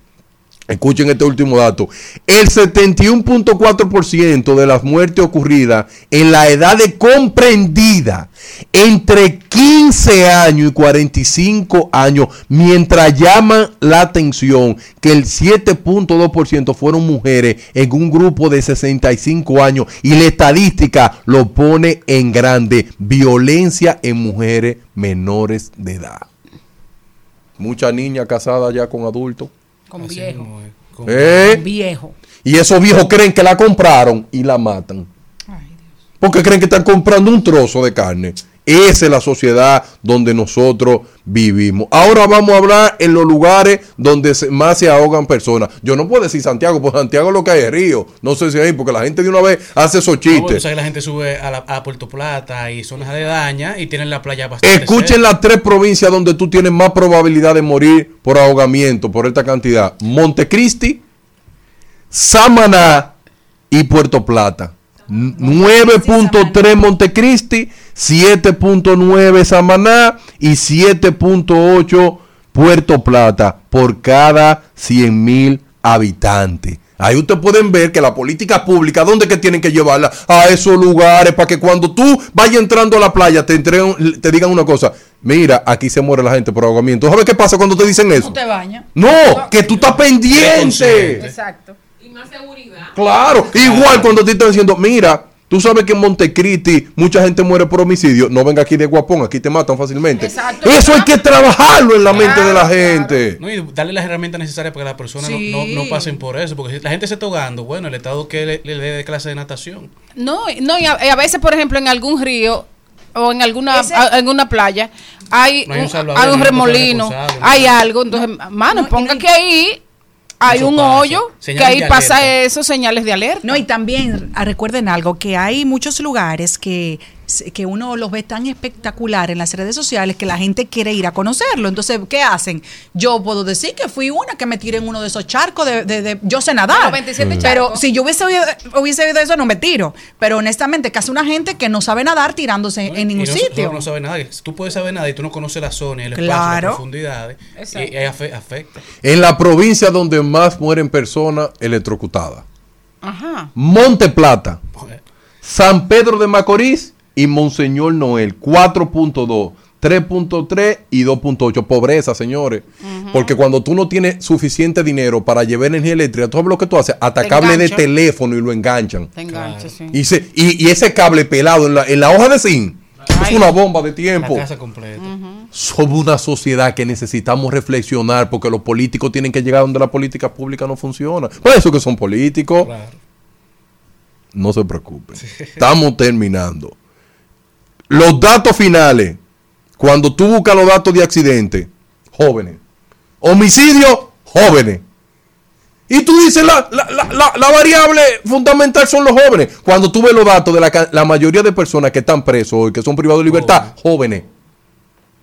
Escuchen este último dato. El 71.4% de las muertes ocurridas en la edad de comprendida entre 15 años y 45 años, mientras llama la atención que el 7.2% fueron mujeres en un grupo de 65 años y la estadística lo pone en grande. Violencia en mujeres menores de edad. Muchas niñas casadas ya con adultos. Con Así viejo. mismo. Con- ¿Eh? Viejo. Y esos viejos creen que la compraron y la matan. Porque creen que están comprando un trozo de carne. Esa es la sociedad donde nosotros vivimos. Ahora vamos a hablar en los lugares donde más se ahogan personas. Yo no puedo decir Santiago, porque Santiago lo que hay es río. No sé si ahí, porque la gente de una vez hace esos No, chistes. sabes que la gente sube a, la- a Puerto Plata y zonas aledañas y tienen la playa bastante Escuchen cerca. las tres provincias donde tú tienes más probabilidad de morir por ahogamiento, por esta cantidad. Montecristi, Samaná y Puerto Plata. N- 9.3 Montecristi, 7.9 Samaná y 7.8 Puerto Plata por cada 100 mil habitantes. Ahí ustedes pueden ver que la política pública, ¿dónde que tienen que llevarla? A esos lugares para que cuando tú vayas entrando a la playa te, entreguen- te digan una cosa. Mira, aquí se muere la gente por ahogamiento. ¿Sabes qué pasa cuando te dicen eso? No te bañas. No, que tú estás pendiente. Claro, igual cuando te están diciendo, mira, tú sabes que en Montecristi mucha gente muere por homicidio, no venga aquí de guapón, aquí te matan fácilmente. Exacto. Eso hay que trabajarlo en la mente de la gente. No, y darle las herramientas necesarias para que las personas no- Sí. no, no pasen por eso. Porque si la gente se está ahogando, bueno, el Estado que le, le dé clase de natación. No, no y a, y a veces, por ejemplo, en algún río o en alguna Ese- a- alguna playa hay No hay un un, salvavidas, hay un remolino, hay algo, entonces, mano, ponga que ahí hay un hoyo, que ahí pasa alerta. eso, señales de alerta. No, y también ah, recuerden algo, que hay muchos lugares que, que uno los ve tan espectacular en las redes sociales que la gente quiere ir a conocerlo. Entonces, ¿qué hacen? Yo puedo decir que fui una que me tiré en uno de esos charcos de, de- de- yo sé nadar. Pero 27 Pero si yo hubiese oído, hubiese oído eso, no me tiro. Pero honestamente, casi una gente que no sabe nadar tirándose ¿no? en ningún no, sitio. No, no sabe nada. Tú puedes saber nada y tú no conoces la zona y el espacio, las profundidades. Y, y ahí afe- afecta. En la provincia donde más mueren personas electrocutadas. Ajá. Monte Plata, San Pedro de Macorís y Monseñor Noel, 4.2. 3.3 y 2.8. Pobreza, señores. Porque cuando tú no tienes suficiente dinero para llevar energía eléctrica, ¿tú sabes lo que tú haces? Hasta Te cable de teléfono y lo enganchan. Te sí. Y, se- y, y ese cable pelado en la, en la hoja de zinc es una bomba de La tiempo. casa completa. Somos una sociedad que necesitamos reflexionar porque los políticos tienen que llegar donde la política pública no funciona. Por eso que son políticos. Claro. No se preocupen. Estamos terminando. Los datos finales. Cuando tú buscas los datos de accidente, jóvenes. Homicidio, jóvenes. Y tú dices, la, la- la- variable fundamental son los jóvenes. Cuando tú ves los datos de la, la mayoría de personas que están presos hoy, que son privados de libertad, jóvenes.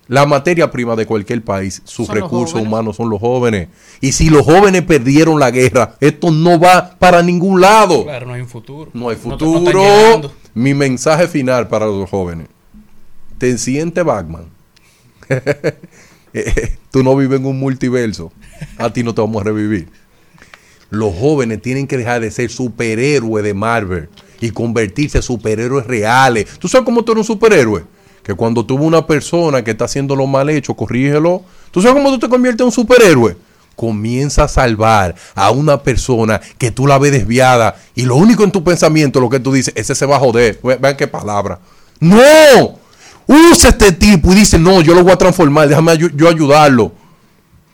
La materia prima de cualquier país, sus recursos humanos son los jóvenes. Y si los jóvenes perdieron la guerra, esto no va para ningún lado. Claro, no hay un futuro. No hay no futuro. Mi mensaje final para los jóvenes. Te siente Batman. Tú no vives en un multiverso. A ti no te vamos a revivir. Los jóvenes tienen que dejar de ser superhéroes de Marvel y convertirse en superhéroes reales. ¿Tú sabes cómo tú eres un superhéroe? Que cuando tuvo una persona que está haciendo lo mal hecho, corrígelo. ¿Tú sabes cómo tú te conviertes en un superhéroe? Comienza a salvar a una persona que tú la ves desviada y lo único en tu pensamiento, lo que tú dices, ese se va a joder. Ve- Vean qué palabra. ¡No! Usa este tipo y dice, no, yo lo voy a transformar, déjame yo ayudarlo.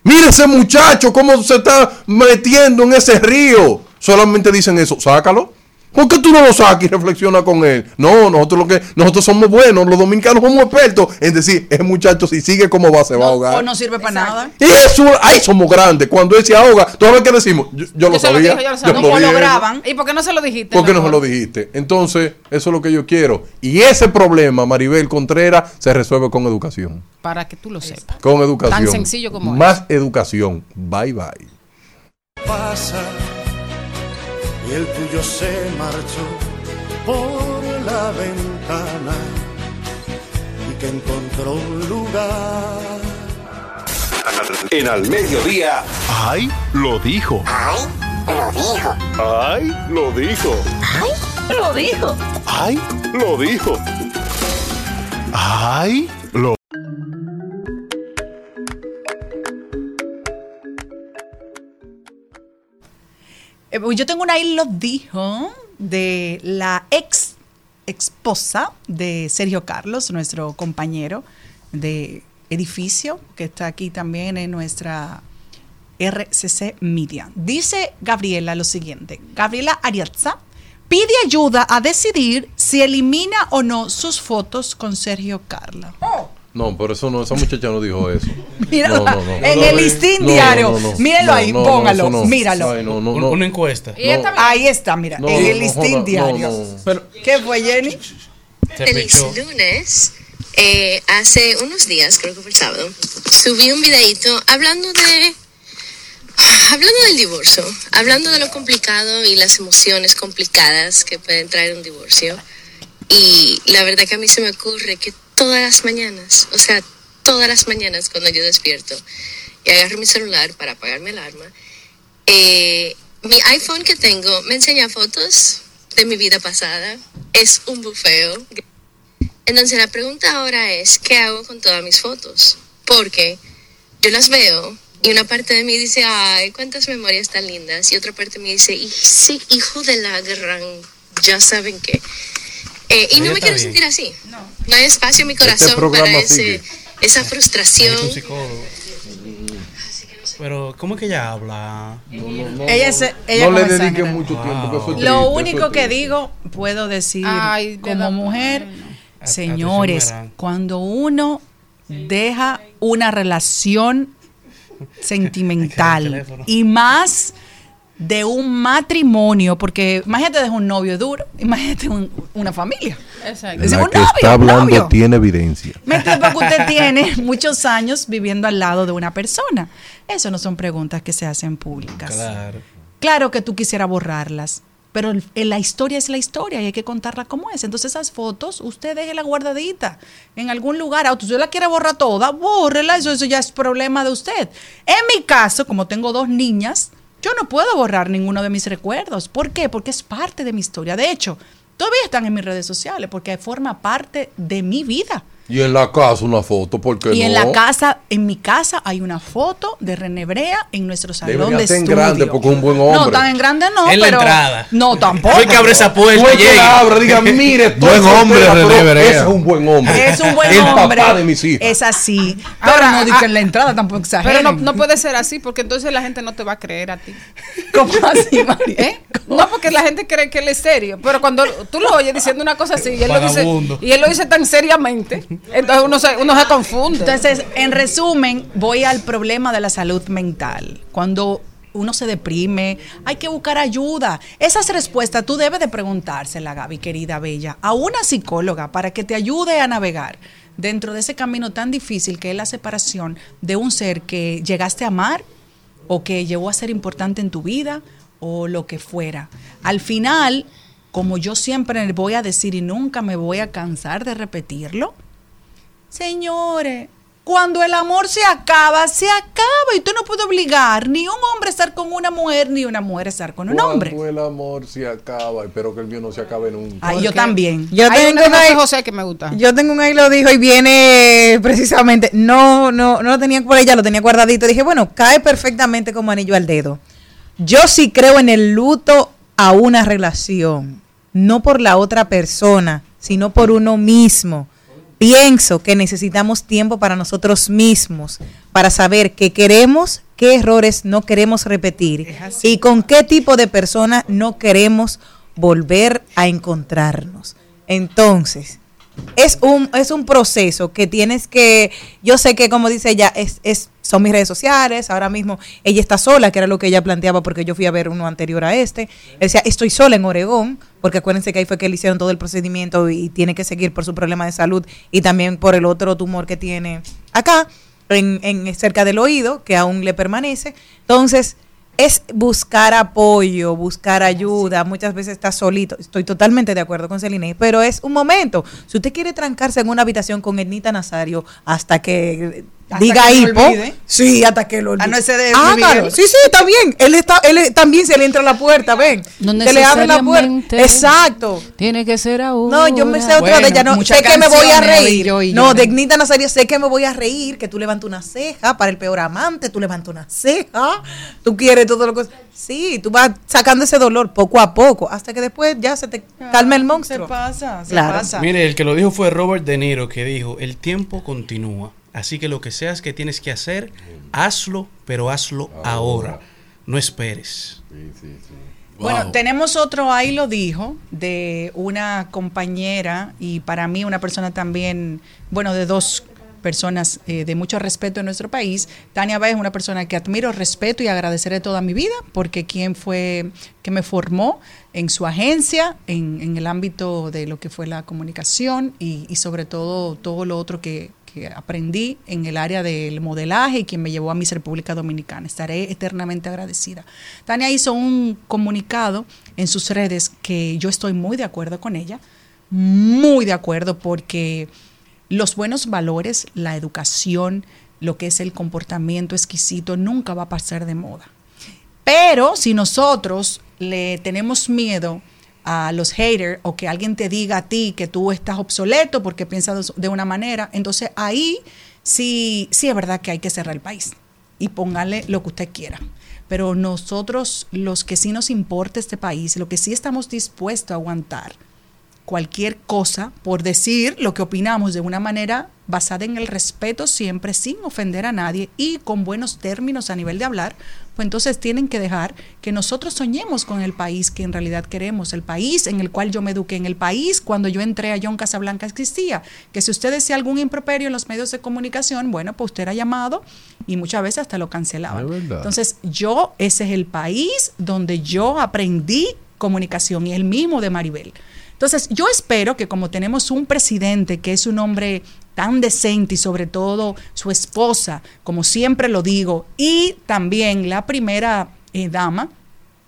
Mira ese muchacho cómo se está metiendo en ese río. Solamente dicen eso, sácalo. ¿Por qué tú no lo sacas y reflexiona con él? No, nosotros lo que nosotros somos buenos, los dominicanos somos expertos en decir, ese muchacho si sigue como va se va a ahogar. O no sirve para nada. Y eso, ahí somos grandes. Cuando él se ahoga, ¿tú sabes qué decimos? Yo, yo lo Yo se lo sabía. dije, yo lo yo sabía. lo O lo graban. ¿Y por qué no se lo dijiste? ¿Por qué no se lo dijiste? Entonces, eso es lo que yo quiero. Y ese problema, Maribel Contreras, se resuelve con educación. Para que tú lo sepas. Con educación. Tan sencillo como Más educación. Bye bye. pasa y el tuyo se marchó por la ventana y que encontró un lugar. En al mediodía. ¡Ay! Lo dijo. ¡Ay! Lo dijo. ¡Ay! Lo dijo. ¡Ay! Lo dijo. ¡Ay! Lo dijo. ¡Ay! Lo Yo tengo una ahí lo dijo de la ex esposa de Sergio Carlos, nuestro compañero de edificio, que está aquí también en nuestra RCC Media. Dice Gabriela lo siguiente. Gabriela Ariazza pide ayuda a decidir si elimina o no sus fotos con Sergio Carla. No, pero eso no, esa muchacha no dijo eso. Míralo No, no, no. en el listín no, diario. no, no. Míralo ahí, no, no, póngalo, míralo. Ay, no, no, Un- no. Una encuesta. Ahí está, mira, No, en no, el listín diario. no, no. ¿Qué fue, Jenny? Feliz lunes. Eh, hace unos días, creo que fue el sábado, subí un videito hablando de hablando del divorcio, hablando de lo complicado y las emociones complicadas que pueden traer un divorcio. Y la verdad que a mí se me ocurre que todas las mañanas, o sea, todas las mañanas cuando yo despierto y agarro mi celular para apagar mi alarma, eh, mi iPhone que tengo me enseña fotos de mi vida pasada. Es un bufeo. Entonces la pregunta ahora es, ¿qué hago con todas mis fotos? Porque yo las veo y una parte de mí dice, ay, cuántas memorias tan lindas. Y otra parte me dice, y sí, hijo de la gran, ya saben qué. Eh, y no me quiero bien. sentir así. No. hay espacio en mi corazón para ese, esa frustración. Pero, ¿cómo es que ella habla? Ella se- ella no le dedique mucho tiempo. Lo único que digo, puedo decir Ay, de como la- mujer, señores, cuando uno deja una relación sentimental y más de un matrimonio, porque imagínate de un novio duro, imagínate un- una familia. Exacto. La un que novio, está hablando novio. tiene evidencia. Me tiempo que usted tiene muchos años viviendo al lado de una persona. Eso no son preguntas que se hacen públicas. Claro. Claro que tú quisieras borrarlas, pero la historia es la historia y hay que contarla como es. Entonces esas fotos, usted déjela guardadita en algún lugar. Ah, usted la quiere borrar toda, bórrela, eso, eso ya es problema de usted. En mi caso, como tengo dos niñas, yo no puedo borrar ninguno de mis recuerdos. ¿Por qué? Porque es parte de mi historia. De hecho, todavía están en mis redes sociales porque forma parte de mi vida. Y en la casa una foto, porque Y no? en la casa, en mi casa, hay una foto de René Brea en nuestro salón Debería de ser en estudio. grande porque es un buen hombre. No, tan en grande no, En la pero entrada. no tampoco. Hay que abrir esa puerta. Que la abra, diga, mire, Buen hombre, René pero Brea. Ese es un buen hombre. Es un buen el hombre. papá de mis hijas. Es así. Pero Ahora, no ah, en la entrada tampoco Pero exageren. no, no puede ser así porque entonces la gente no te va a creer a ti. ¿Cómo así, María? ¿Eh? No, porque la gente cree que él es serio. Pero cuando tú lo oyes diciendo una cosa así y él, lo dice, y él lo dice tan seriamente, entonces uno se, uno se confunde. Entonces, en resumen, voy al problema de la salud mental. Cuando uno se deprime, hay que buscar ayuda. Esas respuestas tú debes de preguntársela, Gaby, querida Bella, a una psicóloga para que te ayude a navegar dentro de ese camino tan difícil que es la separación de un ser que llegaste a amar o que llegó a ser importante en tu vida o lo que fuera. Al final, como yo siempre voy a decir y nunca me voy a cansar de repetirlo, Señores, cuando el amor se acaba, se acaba y usted no puede obligar ni un hombre a estar con una mujer ni una mujer a estar con un hombre. Cuando el amor se acaba, espero que el mío no se acabe nunca. Ay, yo Porque también. Yo Hay tengo una de José que me gusta. Yo tengo un ahí lo dijo y viene precisamente, no, no, no lo tenía por ella, lo tenía guardadito. Dije, bueno, cae perfectamente como anillo al dedo. Yo sí creo en el luto a una relación, no por la otra persona, sino por uno mismo. Pienso que necesitamos tiempo para nosotros mismos, para saber qué queremos, qué errores no queremos repetir y con qué tipo de persona no queremos volver a encontrarnos. Entonces, es un, es un proceso que tienes que, yo sé que como dice ella, es, es, son mis redes sociales, ahora mismo ella está sola, que era lo que ella planteaba porque yo fui a ver uno anterior a este, Él decía, estoy sola en Oregón, porque acuérdense que ahí fue que le hicieron todo el procedimiento y tiene que seguir por su problema de salud y también por el otro tumor que tiene acá, en, en cerca del oído, que aún le permanece. Entonces, es buscar apoyo, buscar ayuda. Muchas veces está solito. Estoy totalmente de acuerdo con Celine, pero es un momento. Si usted quiere trancarse en una habitación con Ednita Nazario hasta que Hasta diga hipo, sí, hasta que lo olvide. Ah, no, ese de Hágalo. Miguel. Sí, sí, está bien. Él está, él también se le entra a la puerta, ven. No se le abre la puerta. Exacto. Tiene que ser aún. No, yo me sé otra Bueno, de ella. No, sé que me voy a reír. yo y no, yo. de Ignita Nazario sé que me voy a reír, que tú levantas una ceja para el peor amante, tú levantas una ceja, tú quieres todo lo que... Sí, tú vas sacando ese dolor poco a poco, hasta que después ya se te calma el monstruo. Se pasa, se Claro. pasa. Mire, el que lo dijo fue Robert De Niro, que dijo, el tiempo continúa. Así que lo que seas que tienes que hacer, hazlo, pero hazlo ahora. No esperes. Bueno, tenemos otro ahí lo dijo de una compañera y para mí una persona también, bueno, de dos personas eh, de mucho respeto en nuestro país. Tania Báez es una persona que admiro, respeto y agradeceré toda mi vida porque quien fue que me formó en su agencia, en, en el ámbito de lo que fue la comunicación y, y sobre todo todo lo otro que, que aprendí en el área del modelaje y quien me llevó a Miss República Dominicana. Estaré eternamente agradecida. Tania hizo un comunicado en sus redes que yo estoy muy de acuerdo con ella, muy de acuerdo porque los buenos valores, la educación, lo que es el comportamiento exquisito, nunca va a pasar de moda. Pero si nosotros le tenemos miedo a los haters o que alguien te diga a ti que tú estás obsoleto porque piensas de una manera, entonces ahí sí, sí es verdad que hay que cerrar el país y póngale lo que usted quiera. Pero nosotros, los que sí nos importa este país, lo que sí estamos dispuestos a aguantar, cualquier cosa por decir lo que opinamos de una manera basada en el respeto siempre sin ofender a nadie y con buenos términos a nivel de hablar, pues entonces tienen que dejar que nosotros soñemos con el país que en realidad queremos, el país en el cual yo me eduqué, en el país cuando yo entré a John Casablanca existía, que si usted decía algún improperio en los medios de comunicación, bueno, pues usted era llamado y muchas veces hasta lo cancelaban. Entonces yo, ese es el país donde yo aprendí comunicación y el mismo de Maribel. Entonces, yo espero que como tenemos un presidente que es un hombre tan decente y sobre todo su esposa, como siempre lo digo, y también la primera eh, dama,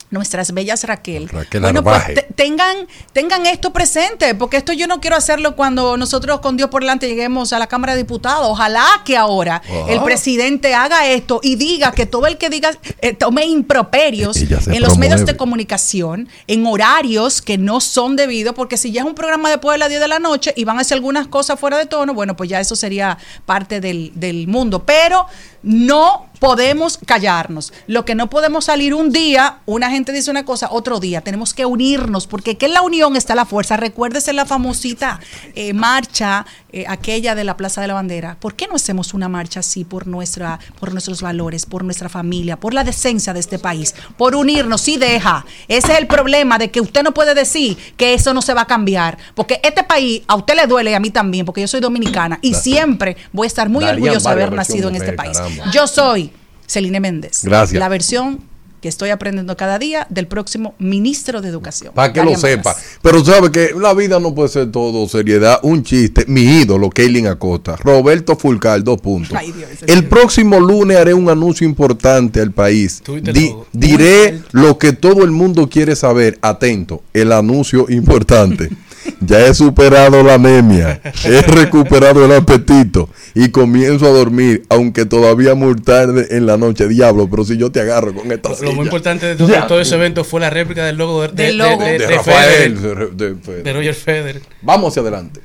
nuestras bellas Raquel. Raquel bueno, pues tengan, tengan esto presente, porque esto yo no quiero hacerlo cuando nosotros con Dios por delante lleguemos a la Cámara de Diputados. Ojalá que ahora el presidente haga esto y diga que todo el que diga, eh, tome improperios en los medios de comunicación, en horarios que no son debidos, porque si ya es un programa después de las 10 de la noche y van a hacer algunas cosas fuera de tono, bueno, pues ya eso sería parte del, del mundo. Pero no podemos callarnos. Lo que no podemos salir un día, una gente dice una cosa, otro día. Tenemos que unirnos, porque que en la unión está la fuerza. Recuérdese la famosita eh, marcha, eh, aquella de la Plaza de la Bandera. ¿Por qué no hacemos una marcha así por, nuestra, por nuestros valores, por nuestra familia, por la decencia de este país? Por unirnos, sí deja. Ese es el problema de que usted no puede decir que eso no se va a cambiar. Porque este país a usted le duele y a mí también, porque yo soy dominicana y siempre voy a estar muy Darían orgullosa de haber nacido en este país. caramba. Yo soy Celine Méndez. Gracias. La versión que estoy aprendiendo cada día del próximo ministro de Educación. Para que lo sepa. Pero sabe que la vida no puede ser todo seriedad. Un chiste. Mi ídolo, Kaylin Acosta. Roberto Fulcal, dos puntos. Ay, Dios, ese el próximo lunes haré un anuncio importante al país. Di- diré lo que todo el mundo quiere saber. Atento. El anuncio importante. Ya he superado la anemia, he recuperado el apetito y comienzo a dormir, aunque todavía muy tarde en la noche. Diablo, pero si yo te agarro con esta Lo, lo silla. muy importante de todo, Ya. todo ese evento fue la réplica del logo de, de, Del logo. de- de- de de Rafael, Federer, de- de Federer. de Roger Federer. Vamos hacia adelante.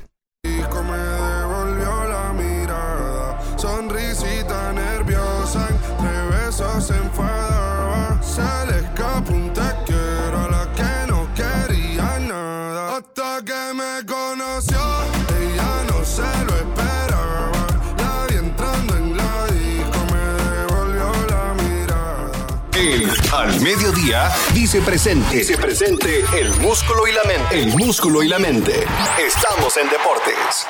Conoció, ella no se lo esperaba, la vi entrando en la disco, me devolvió la mirada. El Al Mediodía dice presente. Dice presente el músculo y la mente. El músculo y la mente. Estamos en deportes.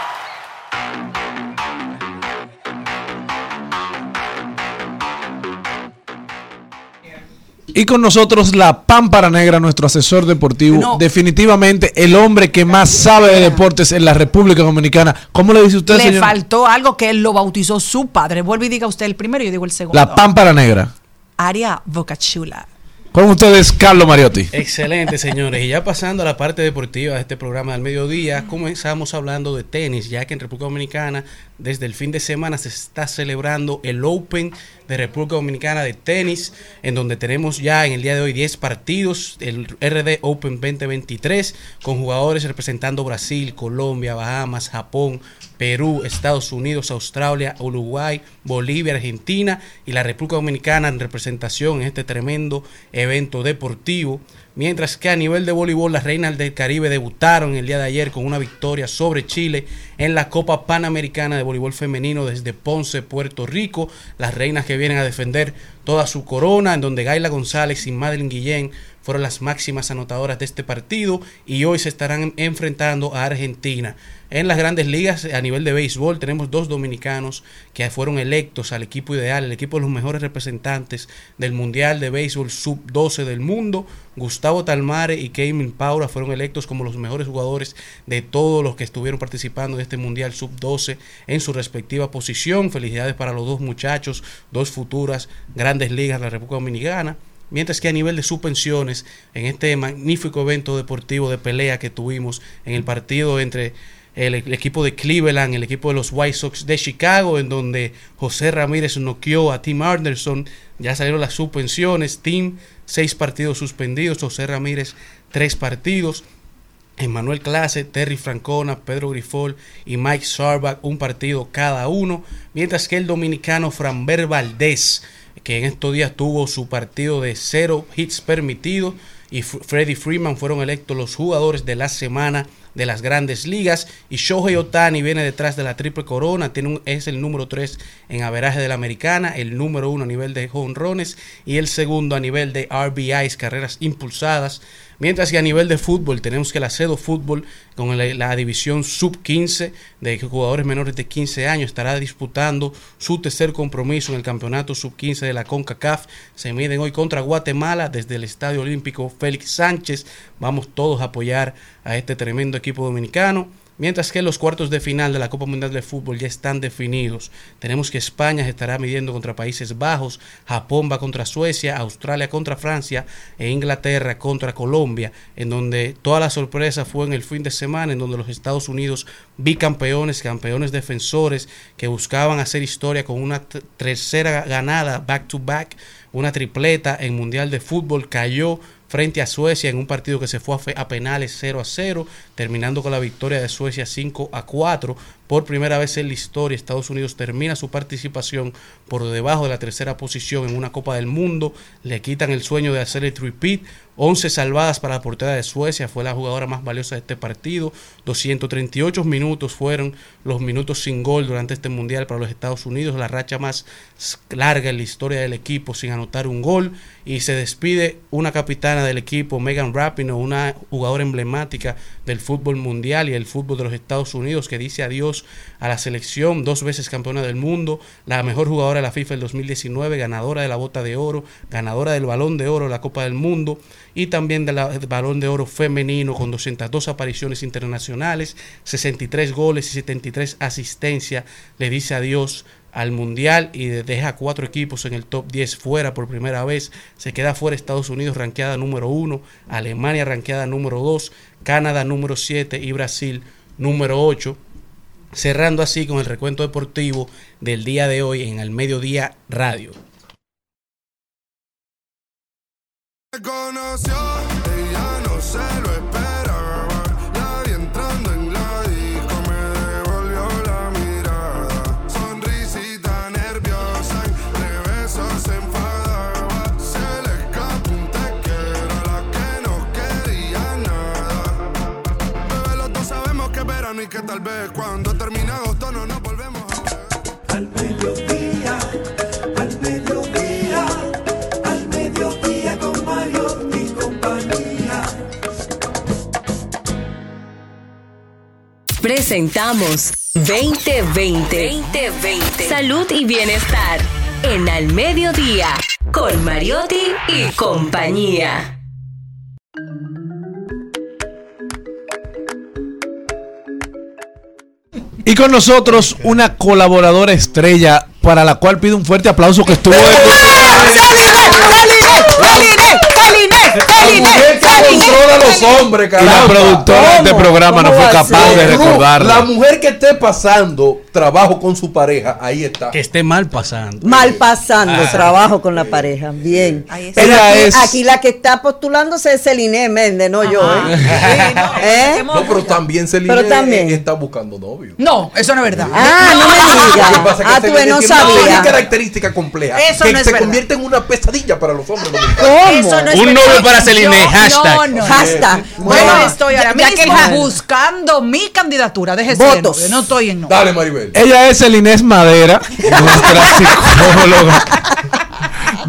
Y con nosotros la Pámpara Negra, nuestro asesor deportivo. No. Definitivamente el hombre que más sabe de deportes en la República Dominicana. ¿Cómo le dice usted, Le señor? faltó algo que él lo bautizó su padre. Vuelve y diga usted el primero y yo digo el segundo. La Pámpara Negra. Aria Bocachula. Con ustedes, Carlos Mariotti. Excelente, señores. Y ya pasando a la parte deportiva de este programa del mediodía, comenzamos hablando de tenis, ya que en República Dominicana, desde el fin de semana, se está celebrando el Open de República Dominicana de tenis, en donde tenemos ya en el día de hoy 10 partidos, el RD Open 2023, con jugadores representando Brasil, Colombia, Bahamas, Japón, Perú, Estados Unidos, Australia, Uruguay, Bolivia, Argentina y la República Dominicana en representación en este tremendo evento deportivo. Mientras que a nivel de voleibol, las reinas del Caribe debutaron el día de ayer con una victoria sobre Chile en la Copa Panamericana de Voleibol Femenino desde Ponce, Puerto Rico. Las reinas que vienen a defender toda su corona, en donde Gaila González y Madeline Guillén fueron las máximas anotadoras de este partido y hoy se estarán enfrentando a Argentina. En las grandes ligas a nivel de béisbol tenemos dos dominicanos que fueron electos al equipo ideal, el equipo de los mejores representantes del Mundial de Béisbol Sub-12 del mundo. Gustavo Talmare y Kevin Paura fueron electos como los mejores jugadores de todos los que estuvieron participando de este Mundial Sub-12 en su respectiva posición. Felicidades para los dos muchachos, dos futuras grandes ligas de la República Dominicana. Mientras que a nivel de suspensiones, en este magnífico evento deportivo de pelea que tuvimos en el partido entre el, equipo de Cleveland, el equipo de los White Sox de Chicago, en donde José Ramírez noqueó a Tim Anderson, ya salieron las suspensiones, Tim seis partidos suspendidos, José Ramírez tres partidos. Emmanuel Clase, Terry Francona, Pedro Grifol y Mike Sarbach, un partido cada uno, mientras que el dominicano Franber Valdés, que en estos días tuvo su partido de cero hits permitidos, y Freddie Freeman fueron electos los jugadores de la semana de las grandes ligas. Y Shohei Otani viene detrás de la triple corona, tiene es el número 3 en averaje de la americana, el número 1 a nivel de honrones y el segundo a nivel de RBIs, carreras impulsadas. Mientras que a nivel de fútbol tenemos que la CEDO Fútbol con la, la división sub 15 de jugadores menores de 15 años estará disputando su tercer compromiso en el campeonato sub 15 de la CONCACAF. Se miden hoy contra Guatemala desde el Estadio Olímpico Félix Sánchez. Vamos todos a apoyar a este tremendo equipo dominicano. Mientras que los cuartos de final de la Copa Mundial de Fútbol ya están definidos. Tenemos que España se estará midiendo contra Países Bajos, Japón va contra Suecia, Australia contra Francia e Inglaterra contra Colombia, en donde toda la sorpresa fue en el fin de semana, en donde los Estados Unidos bicampeones, campeones defensores que buscaban hacer historia con una tercera ganada back to back, una tripleta en Mundial de Fútbol, cayó frente a Suecia en un partido que se fue a penales 0 a 0, terminando con la victoria de Suecia 5 a 4. Por primera vez en la historia, Estados Unidos termina su participación por debajo de la tercera posición en una Copa del Mundo. Le quitan el sueño de hacer el repeat. 11 salvadas para la portera de Suecia, fue la jugadora más valiosa de este partido. 238 minutos fueron los minutos sin gol durante este mundial para los Estados Unidos, la racha más larga en la historia del equipo sin anotar un gol. Y se despide una capitana del equipo, Megan Rapinoe, una jugadora emblemática del fútbol mundial y el fútbol de los Estados Unidos, que dice adiós a la selección, dos veces campeona del mundo, la mejor jugadora de la FIFA del 2019, ganadora de la bota de oro, ganadora del balón de oro la Copa del Mundo y también del balón de oro femenino con 202 apariciones internacionales, 63 goles y 73 asistencias. Le dice adiós al Mundial y deja cuatro equipos en el top 10 fuera por primera vez. Se queda fuera Estados Unidos ranqueada número 1, Alemania ranqueada número 2, Canadá número 7 y Brasil número 8. Cerrando así con el recuento deportivo del día de hoy en el Mediodía Radio. Conoció, ella no se lo esperaba. La vi entrando en la disco, me devolvió la mirada. Sonrisita nerviosa, entre besos se enfadaba. Se le escapó un te quiero a la que no quería nada. Bebé, los dos sabemos que verano y que tal vez cuando termine agosto no nos volvemos a ver. Presentamos 2020. 2020. Salud y bienestar. En Al Mediodía. Con Mariotti y compañía. Y con nosotros una colaboradora estrella para la cual pido un fuerte aplauso que estuvo ¡Saline! ¡Saline! mujer que controla a los hombres, Y la productora de este programa no ¿Cómo fue capaz de recordarlo. La mujer que esté pasando trabajo con su pareja, ahí está. Que esté mal pasando. Mal pasando Ah. trabajo con la pareja. Bien. está. Pero Ella aquí, es- aquí la que está postulándose es Celine Méndez, no yo. ¿eh? ¿Eh? No, pero también Celine Pero también. está buscando novio. No, eso no es verdad. Ah, no me Lo que digas. pasa es que Ah, tú Celine no tiene una sabía. característica compleja Eso que no es se verdad. convierte en una pesadilla para los hombres. ¿Cómo? Eso no es Un novio para Celine, hashtag. No, no. Hashtag. Bueno, Bueno, estoy ahora ya- ya que mismo buscando mi candidatura. Déjese Votos. de novio, no estoy en no. Dale, Maribel. Ella es el Inés Madera, nuestra psicóloga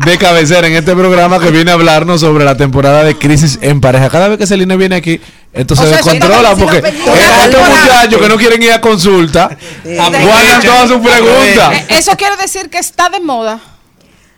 de cabecera en este programa que viene a hablarnos sobre la temporada de crisis en pareja. Cada vez que Celine viene aquí, esto O se descontrola porque estos muchachos que no quieren ir a consulta guardan todas sus preguntas. Eh, Eso quiere decir que está de moda.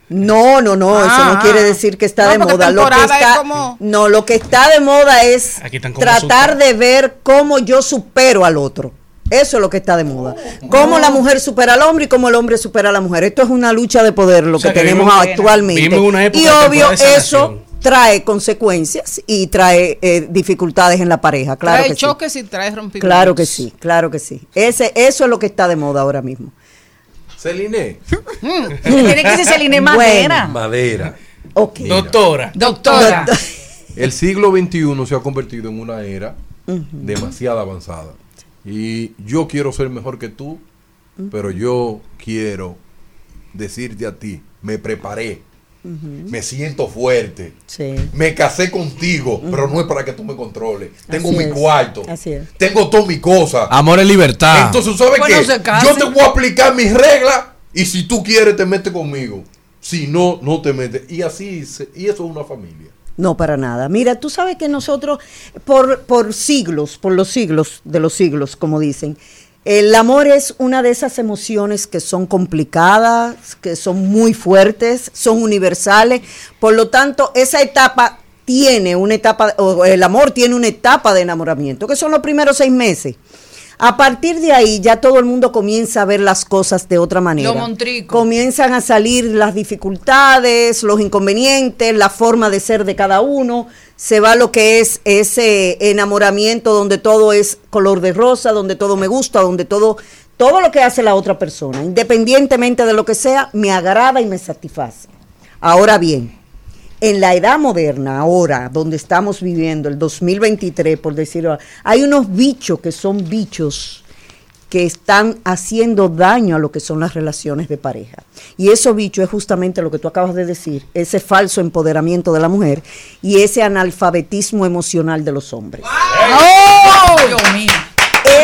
No, no, no, eso Ah, no quiere decir que está no, de moda. Lo que es está, como- No, lo que está de moda es tratar de ver cómo yo supero al otro. Eso es lo que está de moda. Cómo la mujer supera al hombre y cómo el hombre supera a la mujer. Esto es una lucha de poder lo O sea, que, que tenemos vivimos- actualmente. vivimos en una época y obvio, eso trae consecuencias y trae eh, dificultades en la pareja. Claro trae que sí. choques y trae rompimientos. Claro que sí, claro que sí. Ese, eso es lo que está de moda ahora mismo. Celine, Tiene que ser Celine Madera. madera. Doctora. Doctora. El siglo XXI se ha convertido en una era demasiado avanzada. Y yo quiero ser mejor que tú, pero yo quiero decirte a ti, me preparé, me siento fuerte, Sí. me casé contigo, pero no es para que tú me controles. Tengo Así mi es, cuarto, así es. tengo todas mis cosas. Amor es libertad. Entonces, ¿sabes Bueno, qué? se casen. Yo te voy a aplicar mis reglas y si tú quieres te metes conmigo. Si no, no te metes. Y así, se- y eso es una familia. No, para nada. Mira, tú sabes que nosotros, por, por siglos, por los siglos de los siglos, como dicen, el amor es una de esas emociones que son complicadas, que son muy fuertes, son universales. Por lo tanto, esa etapa tiene una etapa, o el amor tiene una etapa de enamoramiento, que son los primeros seis meses. A partir de ahí ya todo el mundo comienza a ver las cosas de otra manera. Lo montrico. Comienzan a salir las dificultades, los inconvenientes, la forma de ser de cada uno. Se va lo que es ese enamoramiento donde todo es color de rosa, donde todo me gusta, donde todo, todo lo que hace la otra persona, independientemente de lo que sea, me agrada y me satisface. Ahora bien, en la edad moderna, ahora, donde estamos viviendo, el 2023, por decirlo, hay unos bichos que son bichos que están haciendo daño a lo que son las relaciones de pareja. Y eso bicho es justamente lo que tú acabas de decir, ese falso empoderamiento de la mujer y ese analfabetismo emocional de los hombres. ¡Oh! Dios mío.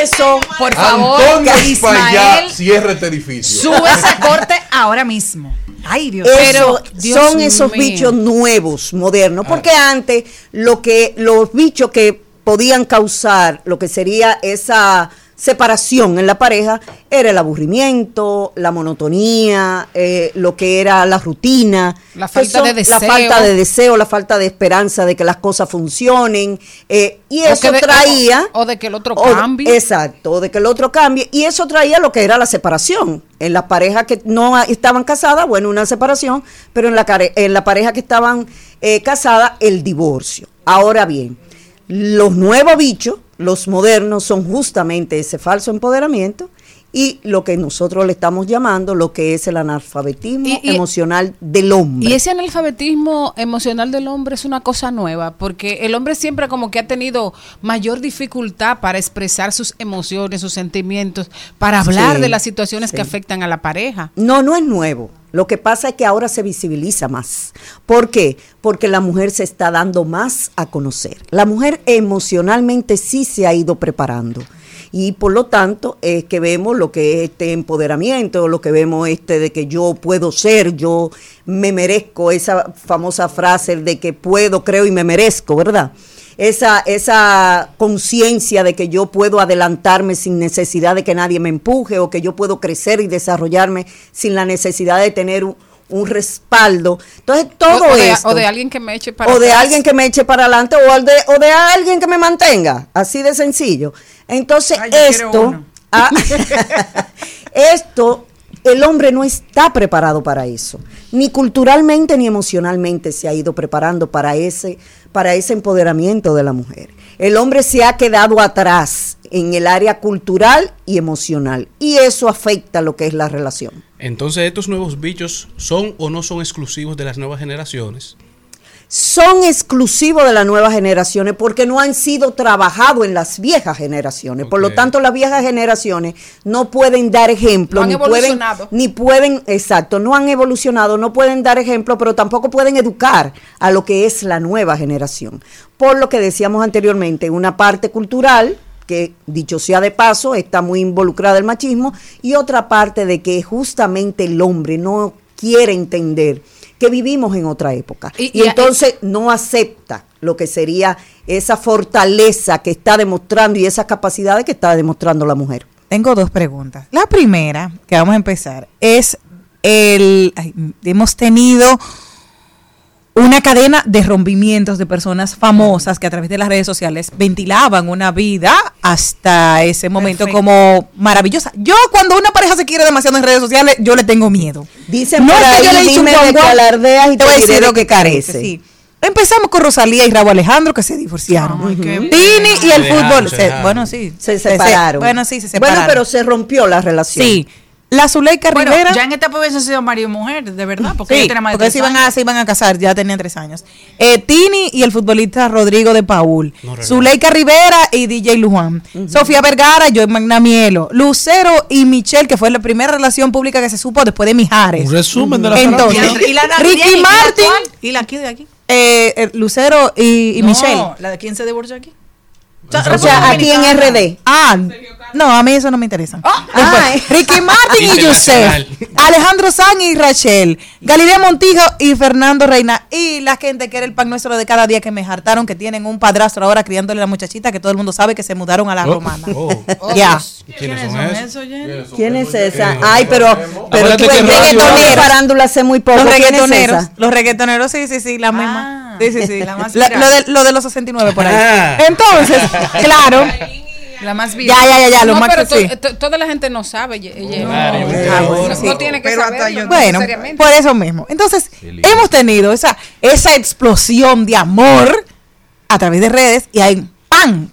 Eso, Por favor, Antonio Ismael cierre este edificio. sube ese corte ahora mismo. Ay, Dios Eso Dios son esos mío. bichos nuevos, modernos, porque antes lo que los bichos que podían causar lo que sería esa separación en la pareja era el aburrimiento, la monotonía, eh, lo que era la rutina, La falta de la deseo. falta de deseo, la falta de esperanza de que las cosas funcionen, eh, y O eso de- traía O, o de que el otro o cambie. exacto, o de que el otro cambie. Y eso traía lo que era la separación. En las parejas que no estaban casadas, bueno, una separación, pero en la, en la pareja que estaban eh, casadas, el divorcio. Ahora bien, los nuevos bichos, los modernos, son justamente ese falso empoderamiento y lo que nosotros le estamos llamando lo que es el analfabetismo Y- y- emocional del hombre. Y ese analfabetismo emocional del hombre es una cosa nueva, porque el hombre siempre como que ha tenido mayor dificultad para expresar sus emociones, sus sentimientos, para hablar Sí, de las situaciones sí. que afectan a la pareja. No, no es nuevo. Lo que pasa es que ahora se visibiliza más. ¿Por qué? Porque la mujer se está dando más a conocer. La mujer emocionalmente sí se ha ido preparando. Y por lo tanto es que vemos lo que es este empoderamiento, lo que vemos este de que yo puedo ser, yo me merezco, esa famosa frase de que puedo, creo y me merezco, ¿verdad? esa, esa conciencia de que yo puedo adelantarme sin necesidad de que nadie me empuje o que yo puedo crecer y desarrollarme sin la necesidad de tener un, un respaldo. Entonces, todo o, o de, esto. o de alguien que me eche para o de atrás. alguien que me eche para adelante o, al de, o de alguien que me mantenga. Así de sencillo. Entonces, Ay, esto, ah, esto El hombre no está preparado para eso. Ni culturalmente ni emocionalmente se ha ido preparando para ese, para ese empoderamiento de la mujer. El hombre se ha quedado atrás en el área cultural y emocional. Y eso afecta lo que es la relación. Entonces, ¿estos nuevos bichos son o no son exclusivos de las nuevas generaciones? son exclusivos de las nuevas generaciones porque no han sido trabajados en las viejas generaciones. Por lo tanto, las viejas generaciones no pueden dar ejemplo, No han ni pueden, evolucionado. ni pueden, exacto, no han evolucionado, no pueden dar ejemplo, pero tampoco pueden educar a lo que es la nueva generación. Por lo que decíamos anteriormente, una parte cultural que dicho sea de paso, está muy involucrada el machismo, y otra parte de que justamente el hombre no quiere entender que vivimos en otra época. Y- Y, y- entonces no acepta lo que sería esa fortaleza que está demostrando y esas capacidades que está demostrando la mujer. Tengo dos preguntas. La primera, que vamos a empezar, es el... ay, hemos tenido una cadena de rompimientos de personas famosas que a través de las redes sociales ventilaban una vida hasta ese momento Perfecto. como maravillosa. Yo cuando una pareja se quiere demasiado en redes sociales, yo le tengo miedo. Dicen No por es que ahí, yo le he dicho un dime de que alardeas y te voy a decir de lo que carece. Sí. Empezamos con Rosalía y Raúl Alejandro que se divorciaron. Tini y el Se fútbol. se- bueno, sí. Se separaron. bueno, sí, se Bueno, separaron. pero se rompió la relación. Sí. La Zuleika Bueno, Rivera. ya en esta hubiesen sido marido y mujer, de verdad, porque Sí, ella tiene más de porque tres se iban, a, se iban a casar, ya tenían tres años. Eh, Tini y el futbolista Rodrigo de Paul. Zuleika Rivera y DJ Luján. Sofía Vergara y Joy Magnamielo. Lucero y Michelle, que fue la primera relación pública que se supo después de Mijares. Un resumen de la Entonces, farándula. Y la- la- Ricky y Martin. ¿Y la aquí de aquí? eh, eh, Lucero y, y No, Michelle. ¿La de quién se divorció aquí? O sea, aquí en RD. Ah, no, a mí eso no me interesa. Ah, Después, Ricky Martin y. Yusef, Alejandro San y Rachel, Galilea Montijo y Fernando Reina. Y la gente que era el pan nuestro de cada día que me hartaron, que tienen un padrastro ahora criándole a la muchachita, que todo el mundo sabe que se mudaron a la Oh, romana. Oh. Ya. ¿Quiénes son esos? ¿Quién es esa? Ay, pero, pero Acuérdate tú que en Radio- reggaetonero farándula hace muy poco. Los ¿Quién es reggaetoneros, esa? los reggaetoneros, sí, sí, sí, la misma. Sí, sí, sí. La más La- viral. lo, de, lo de los 69 por ahí. Ah. Entonces, claro. La más Ya, viral. ya, ya, ya, lo no, más pero que sí. to- to- toda la gente no sabe. ye- ye- no, Ah, bueno, sí. tiene que Pero hasta saberlo yo- Bueno, por eso mismo. Entonces, hemos tenido esa, esa explosión de amor a través de redes y hay ¡pam!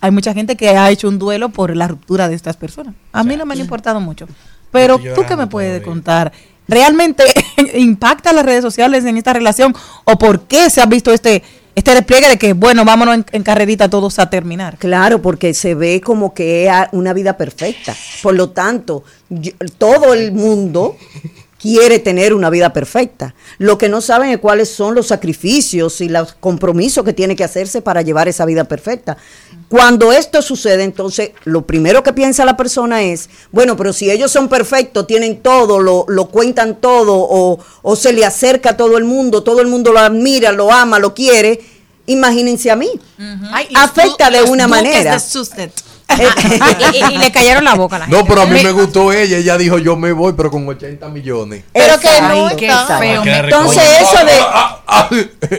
Hay mucha gente que ha hecho un duelo por la ruptura de estas personas. A mí no me han importado mucho. Pero tú qué me puedes todavía. contar. ¿Realmente impacta las redes sociales en esta relación? ¿O por qué se ha visto este, este despliegue de que, bueno, vámonos en, en carrerita todos a terminar? Claro, porque se ve como que es una vida perfecta. Por lo tanto, todo el mundo quiere tener una vida perfecta. Lo que no saben es cuáles son los sacrificios y los compromisos que tiene que hacerse para llevar esa vida perfecta. Cuando esto sucede, entonces lo primero que piensa la persona es, bueno, pero si ellos son perfectos, tienen todo, lo, lo cuentan todo, o, o se le acerca a todo el mundo, todo el mundo lo admira, lo ama, lo quiere, imagínense a mí. Afecta de una manera. de Sussex. y, y- y le cayeron la boca a la gente. No, pero a mí me gustó ella. Ella dijo, yo me voy, pero con 80 millones. Pero que no Entonces eso de...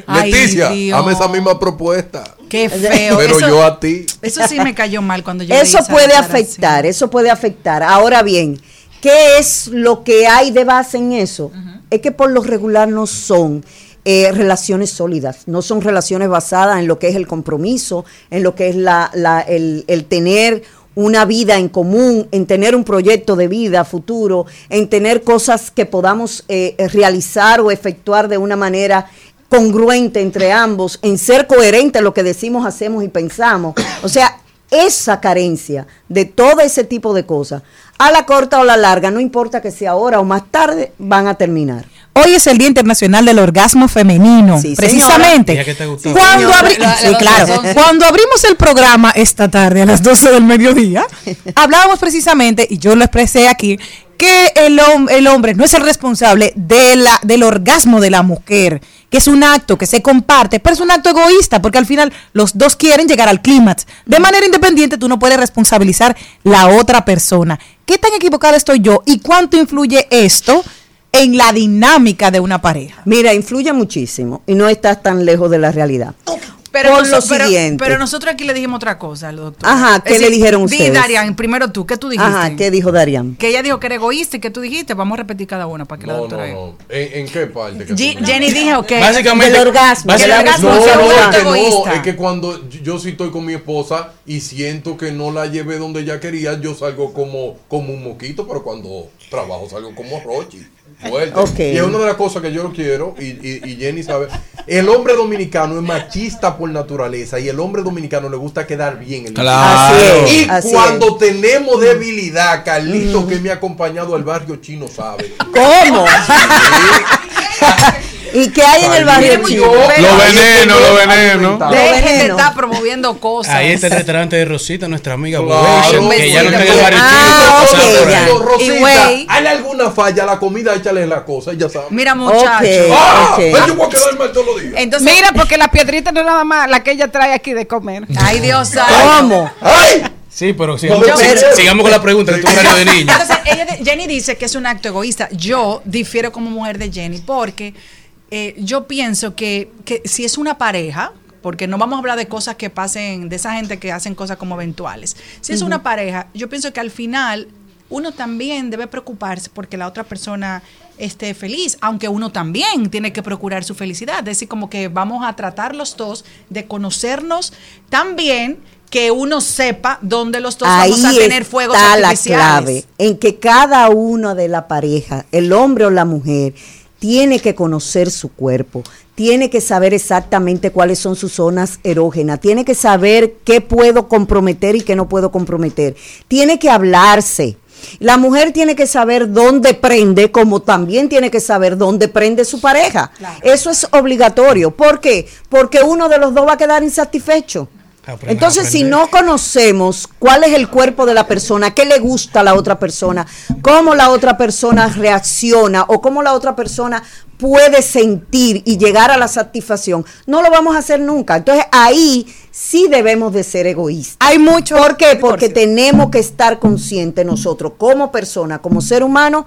Ay, Leticia, Dios. dame esa misma propuesta. Qué feo. Pero eso, yo a ti. eso sí me cayó mal cuando yo Eso puede afectar, eso puede afectar. Ahora bien, ¿qué es lo que hay de base en eso? Es que por lo regular no son eh, relaciones sólidas, no son relaciones basadas en lo que es el compromiso, en lo que es la, la- el, el tener una vida en común, en tener un proyecto de vida futuro, en tener cosas que podamos eh, realizar o efectuar de una manera congruente entre ambos, en ser coherente en lo que decimos, hacemos y pensamos. O sea, esa carencia de todo ese tipo de cosas, a la corta o la larga, no importa que sea ahora o más tarde, van a terminar. Hoy es el Día Internacional del Orgasmo Femenino. Sí, precisamente. Ya que te gustó. Cuando, señora. abri- La- sí, la- claro. la- Cuando abrimos el programa esta tarde a las 12 del mediodía, hablábamos precisamente, y yo lo expresé aquí, que el, hom- el hombre no es el responsable de la, del orgasmo de la mujer, que es un acto que se comparte, pero es un acto egoísta, porque al final los dos quieren llegar al clímax. De manera independiente, tú no puedes responsabilizar la otra persona. ¿Qué tan equivocada estoy yo y cuánto influye esto en la dinámica de una pareja? Mira, influye muchísimo y no estás tan lejos de la realidad. Pero, por lo pero- siguiente. pero nosotros aquí le dijimos otra cosa al doctor. Ajá, ¿qué le dijeron Di, ustedes? Darian, primero tú, ¿qué tú dijiste? Ajá, ¿qué dijo Darian? Que ella dijo que era egoísta y que tú dijiste. Vamos a repetir cada una para que la doctora no, no. ¿En, en qué parte? que tú Jenny dijo que Básicamente- el orgasmo, que el orgasmo No, no, es que no, egoísta. es que cuando yo- yo sí estoy con mi esposa y siento que no la llevé donde ella quería, yo salgo como, como un moquito, pero cuando trabajo salgo como Rochi. Fuerte. Y es una de las cosas que yo no quiero, y, y- y Jenny sabe, el hombre dominicano es machista por naturaleza y el hombre dominicano le gusta quedar bien. en la Claro. vida. Así es, y así cuando tenemos debilidad, Carlito que me ha acompañado al barrio chino sabe. ¿Cómo? ¿Y qué hay en el barrio chino? Los venenos, los venenos. Dejen de estar promoviendo cosas. Ahí está el restaurante de Rosita, nuestra amiga Claro, que ya no está en el barrio Ah, chino, Rosita. ¿hay alguna falla? La comida, échale la cosa, ya sabes. Mira, muchacho. ¡Ah! ok. Ay, yo voy a quedar mal todos los días. Entonces, Mira, porque la piedrita no es nada más la que ella trae aquí de comer. Ay, Dios santo. ¿Cómo? ¡Ay! Sí, pero sigamos, Yo- sigamos con la pregunta horario de niño. Entonces, ella de- Jenny dice que es un acto egoísta. Yo difiero como mujer de Jenny porque eh, yo pienso que, que si es una pareja, porque no vamos a hablar de cosas que pasen, de esa gente que hacen cosas como eventuales. Si es una pareja, yo pienso que al final uno también debe preocuparse porque la otra persona esté feliz, aunque uno también tiene que procurar su felicidad. Es decir, como que vamos a tratar los dos de conocernos tan bien que uno sepa dónde los dos Ahí vamos a tener fuegos está la clave, en que cada uno de la pareja, el hombre o la mujer, tiene que conocer su cuerpo, tiene que saber exactamente cuáles son sus zonas erógenas, tiene que saber qué puedo comprometer y qué no puedo comprometer, tiene que hablarse. La mujer tiene que saber dónde prende, como también tiene que saber dónde prende su pareja. Eso es obligatorio. ¿Por qué? Porque uno de los dos va a quedar insatisfecho. Entonces, si no conocemos cuál es el cuerpo de la persona, qué le gusta a la otra persona, cómo la otra persona reacciona o cómo la otra persona puede sentir y llegar a la satisfacción, no lo vamos a hacer nunca. Entonces, ahí sí debemos de ser egoístas. Hay mucho. ¿Por qué? Porque tenemos que estar conscientes nosotros como persona, como ser humano,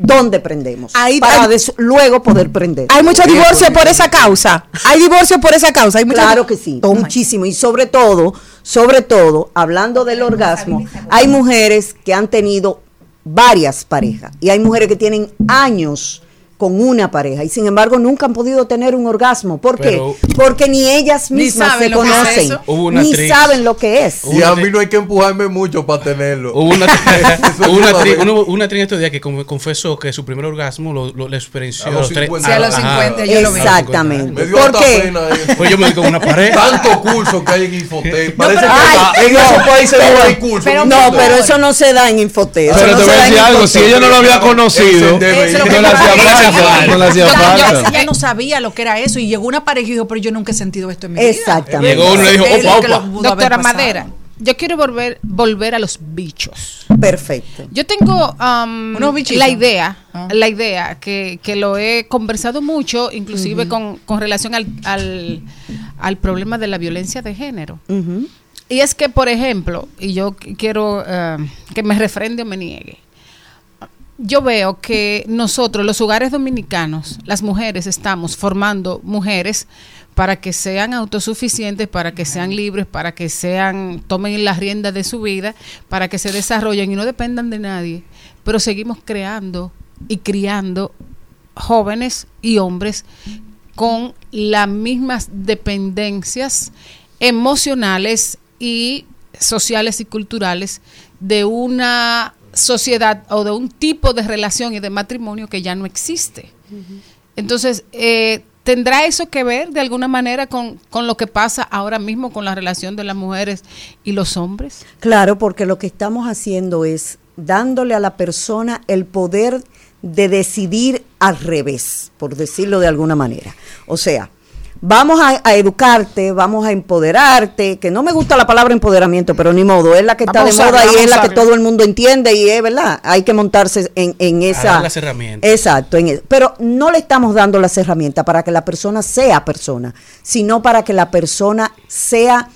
dónde prendemos. Ahí- para hay- luego poder prender. Hay mucho divorcio por esa causa. Hay divorcio por esa causa. Hay Claro que sí, muchísimo. Y sobre todo, sobre todo, hablando del orgasmo, hay mujeres que han tenido varias parejas y hay mujeres que tienen años con una pareja y sin embargo nunca han podido tener un orgasmo. ¿Por Pero- qué? Porque ni ellas Ni mismas saben se lo es conocen, una ni actriz. saben lo que es. Y a mí no hay que empujarme mucho para tenerlo. Hubo una, una, es actriz, una- una, en estos días que con- confesó que su primer orgasmo lo, lo, le experiencia A los 50. Sí, a los 50, yo lo vi. Exactamente. Me dio ¿Por qué? Pues yo me di con una pared. Tanto curso que hay en Infotec. Parece pero- que Ay, en no, esos países pero- no hay curso. pero- No, pero eso no se da en Infotec. Pero no te voy a decir algo, si ella no lo había conocido, es lo no le hacía. Falta, no le hacía Yo- yo- falta. Ella no sabía lo que era eso y llegó una pareja y dijo, pero yo nunca he sentido esto en mi vida. Exactamente. Llegó uno y le dijo, opa, opa. Doctora. Madera, yo quiero volver, volver a los bichos. Perfecto. Yo tengo um, la idea, Ah. la idea que, que lo he conversado mucho, inclusive con, con relación al, al, al problema de la violencia de género. Y es que, por ejemplo, y yo qu- quiero eh, que me refrende o me niegue, yo veo que nosotros, los hogares dominicanos, las mujeres, estamos formando mujeres para que sean autosuficientes, para que sean libres, para que sean, tomen las riendas de su vida, para que se desarrollen y no dependan de nadie. Pero seguimos creando y criando jóvenes y hombres con las mismas dependencias emocionales y sociales y culturales de una sociedad o de un tipo de relación y de matrimonio que ya no existe. Entonces, eh, ¿tendrá eso que ver de alguna manera con, con lo que pasa ahora mismo con la relación de las mujeres y los hombres? Claro, porque lo que estamos haciendo es dándole a la persona el poder de decidir al revés, por decirlo de alguna manera. O sea, vamos a, a educarte, vamos a empoderarte, que no me gusta la palabra empoderamiento, pero ni modo, es la que está Vamos de moda y es la que todo el mundo entiende y es verdad, hay que montarse en, en esa... las herramientas. Exacto, en e- pero no le estamos dando las herramientas para que la persona sea persona, sino para que la persona sea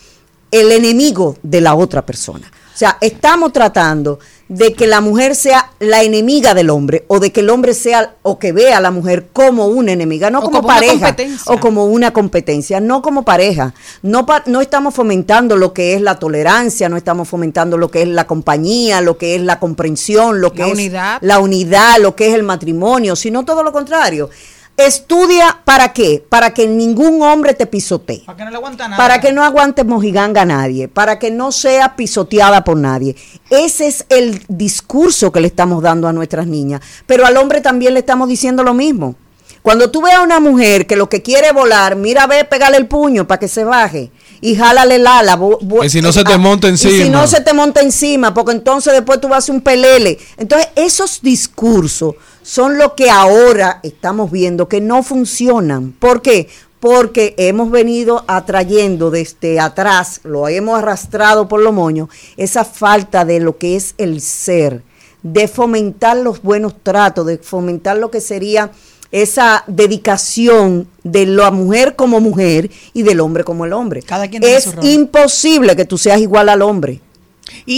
el enemigo de la otra persona. O sea, estamos tratando de que la mujer sea la enemiga del hombre o de que el hombre sea o que vea a la mujer como una enemiga, no como, pareja o como una competencia, no como pareja. No, pa- no estamos fomentando lo que es la tolerancia, no estamos fomentando lo que es la compañía, lo que es la comprensión, lo que La es unidad. la unidad, lo que es el matrimonio, sino todo lo contrario. Estudia para qué? Para que ningún hombre te pisotee. Para que no le aguanta nada. Para que no aguante mojiganga a nadie, para que no sea pisoteada por nadie. Ese es el discurso que le estamos dando a nuestras niñas. Pero al hombre también le estamos diciendo lo mismo. Cuando tú veas a una mujer que lo que quiere volar, mira, ve, pégale el puño para que se baje y jálale el ala. Que si no se te ah, monta Y si encima. no se te monta encima, porque entonces después tú vas a hacer un pelele. Entonces, esos discursos son lo que ahora estamos viendo que no funcionan. ¿Por qué? Porque hemos venido atrayendo desde atrás, lo hemos arrastrado por los moños, esa falta de lo que es el ser, de fomentar los buenos tratos, de fomentar lo que sería esa dedicación de la mujer como mujer y del hombre como el hombre. Cada quien tiene es imposible que tú seas igual al hombre.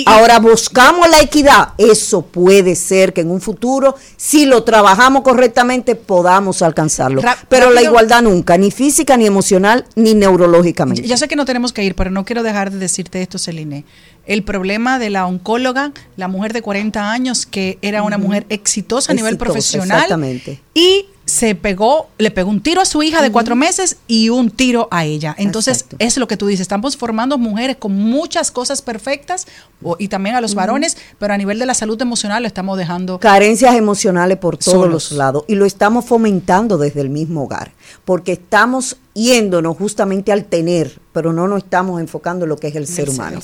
Ahora buscamos la equidad. Eso puede ser que en un futuro, si lo trabajamos correctamente, podamos alcanzarlo. Pero la igualdad nunca, ni física, ni emocional, ni neurológicamente. Ya sé que no tenemos que ir, pero no quiero dejar de decirte esto, Celine. El problema de la oncóloga, la mujer de 40 años, que era una mujer exitosa a nivel Exitosa, profesional. Exactamente. Y se pegó, le pegó un tiro a su hija de cuatro meses y un tiro a ella. Entonces, es lo que tú dices, estamos formando mujeres con muchas cosas perfectas y también a los varones, pero a nivel de la salud emocional lo estamos dejando. Carencias emocionales por todos Solos. los lados. Y lo estamos fomentando desde el mismo hogar. Porque estamos yéndonos justamente al tener, pero no nos estamos enfocando en lo que es el ser humano.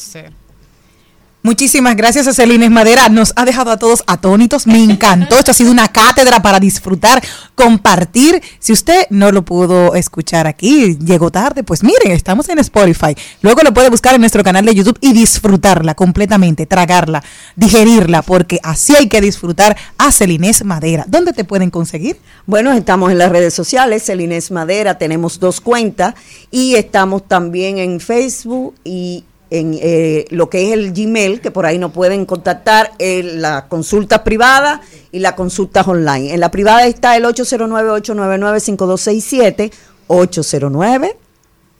Muchísimas gracias a Celines Madera. Nos ha dejado a todos atónitos. Me encantó. Esto ha sido una cátedra para disfrutar, compartir. Si usted no lo pudo escuchar aquí, llegó tarde, pues miren, estamos en Spotify. Luego lo puede buscar en nuestro canal de YouTube y disfrutarla completamente, tragarla, digerirla, porque así hay que disfrutar a Celines Madera. ¿Dónde te pueden conseguir? Bueno, estamos en las redes sociales, Celinés Madera, tenemos dos cuentas y estamos también en Facebook y en eh, lo que es el Gmail, que por ahí nos pueden contactar en la consulta privada y la consultas online. En la privada está el 809-899-5267, 809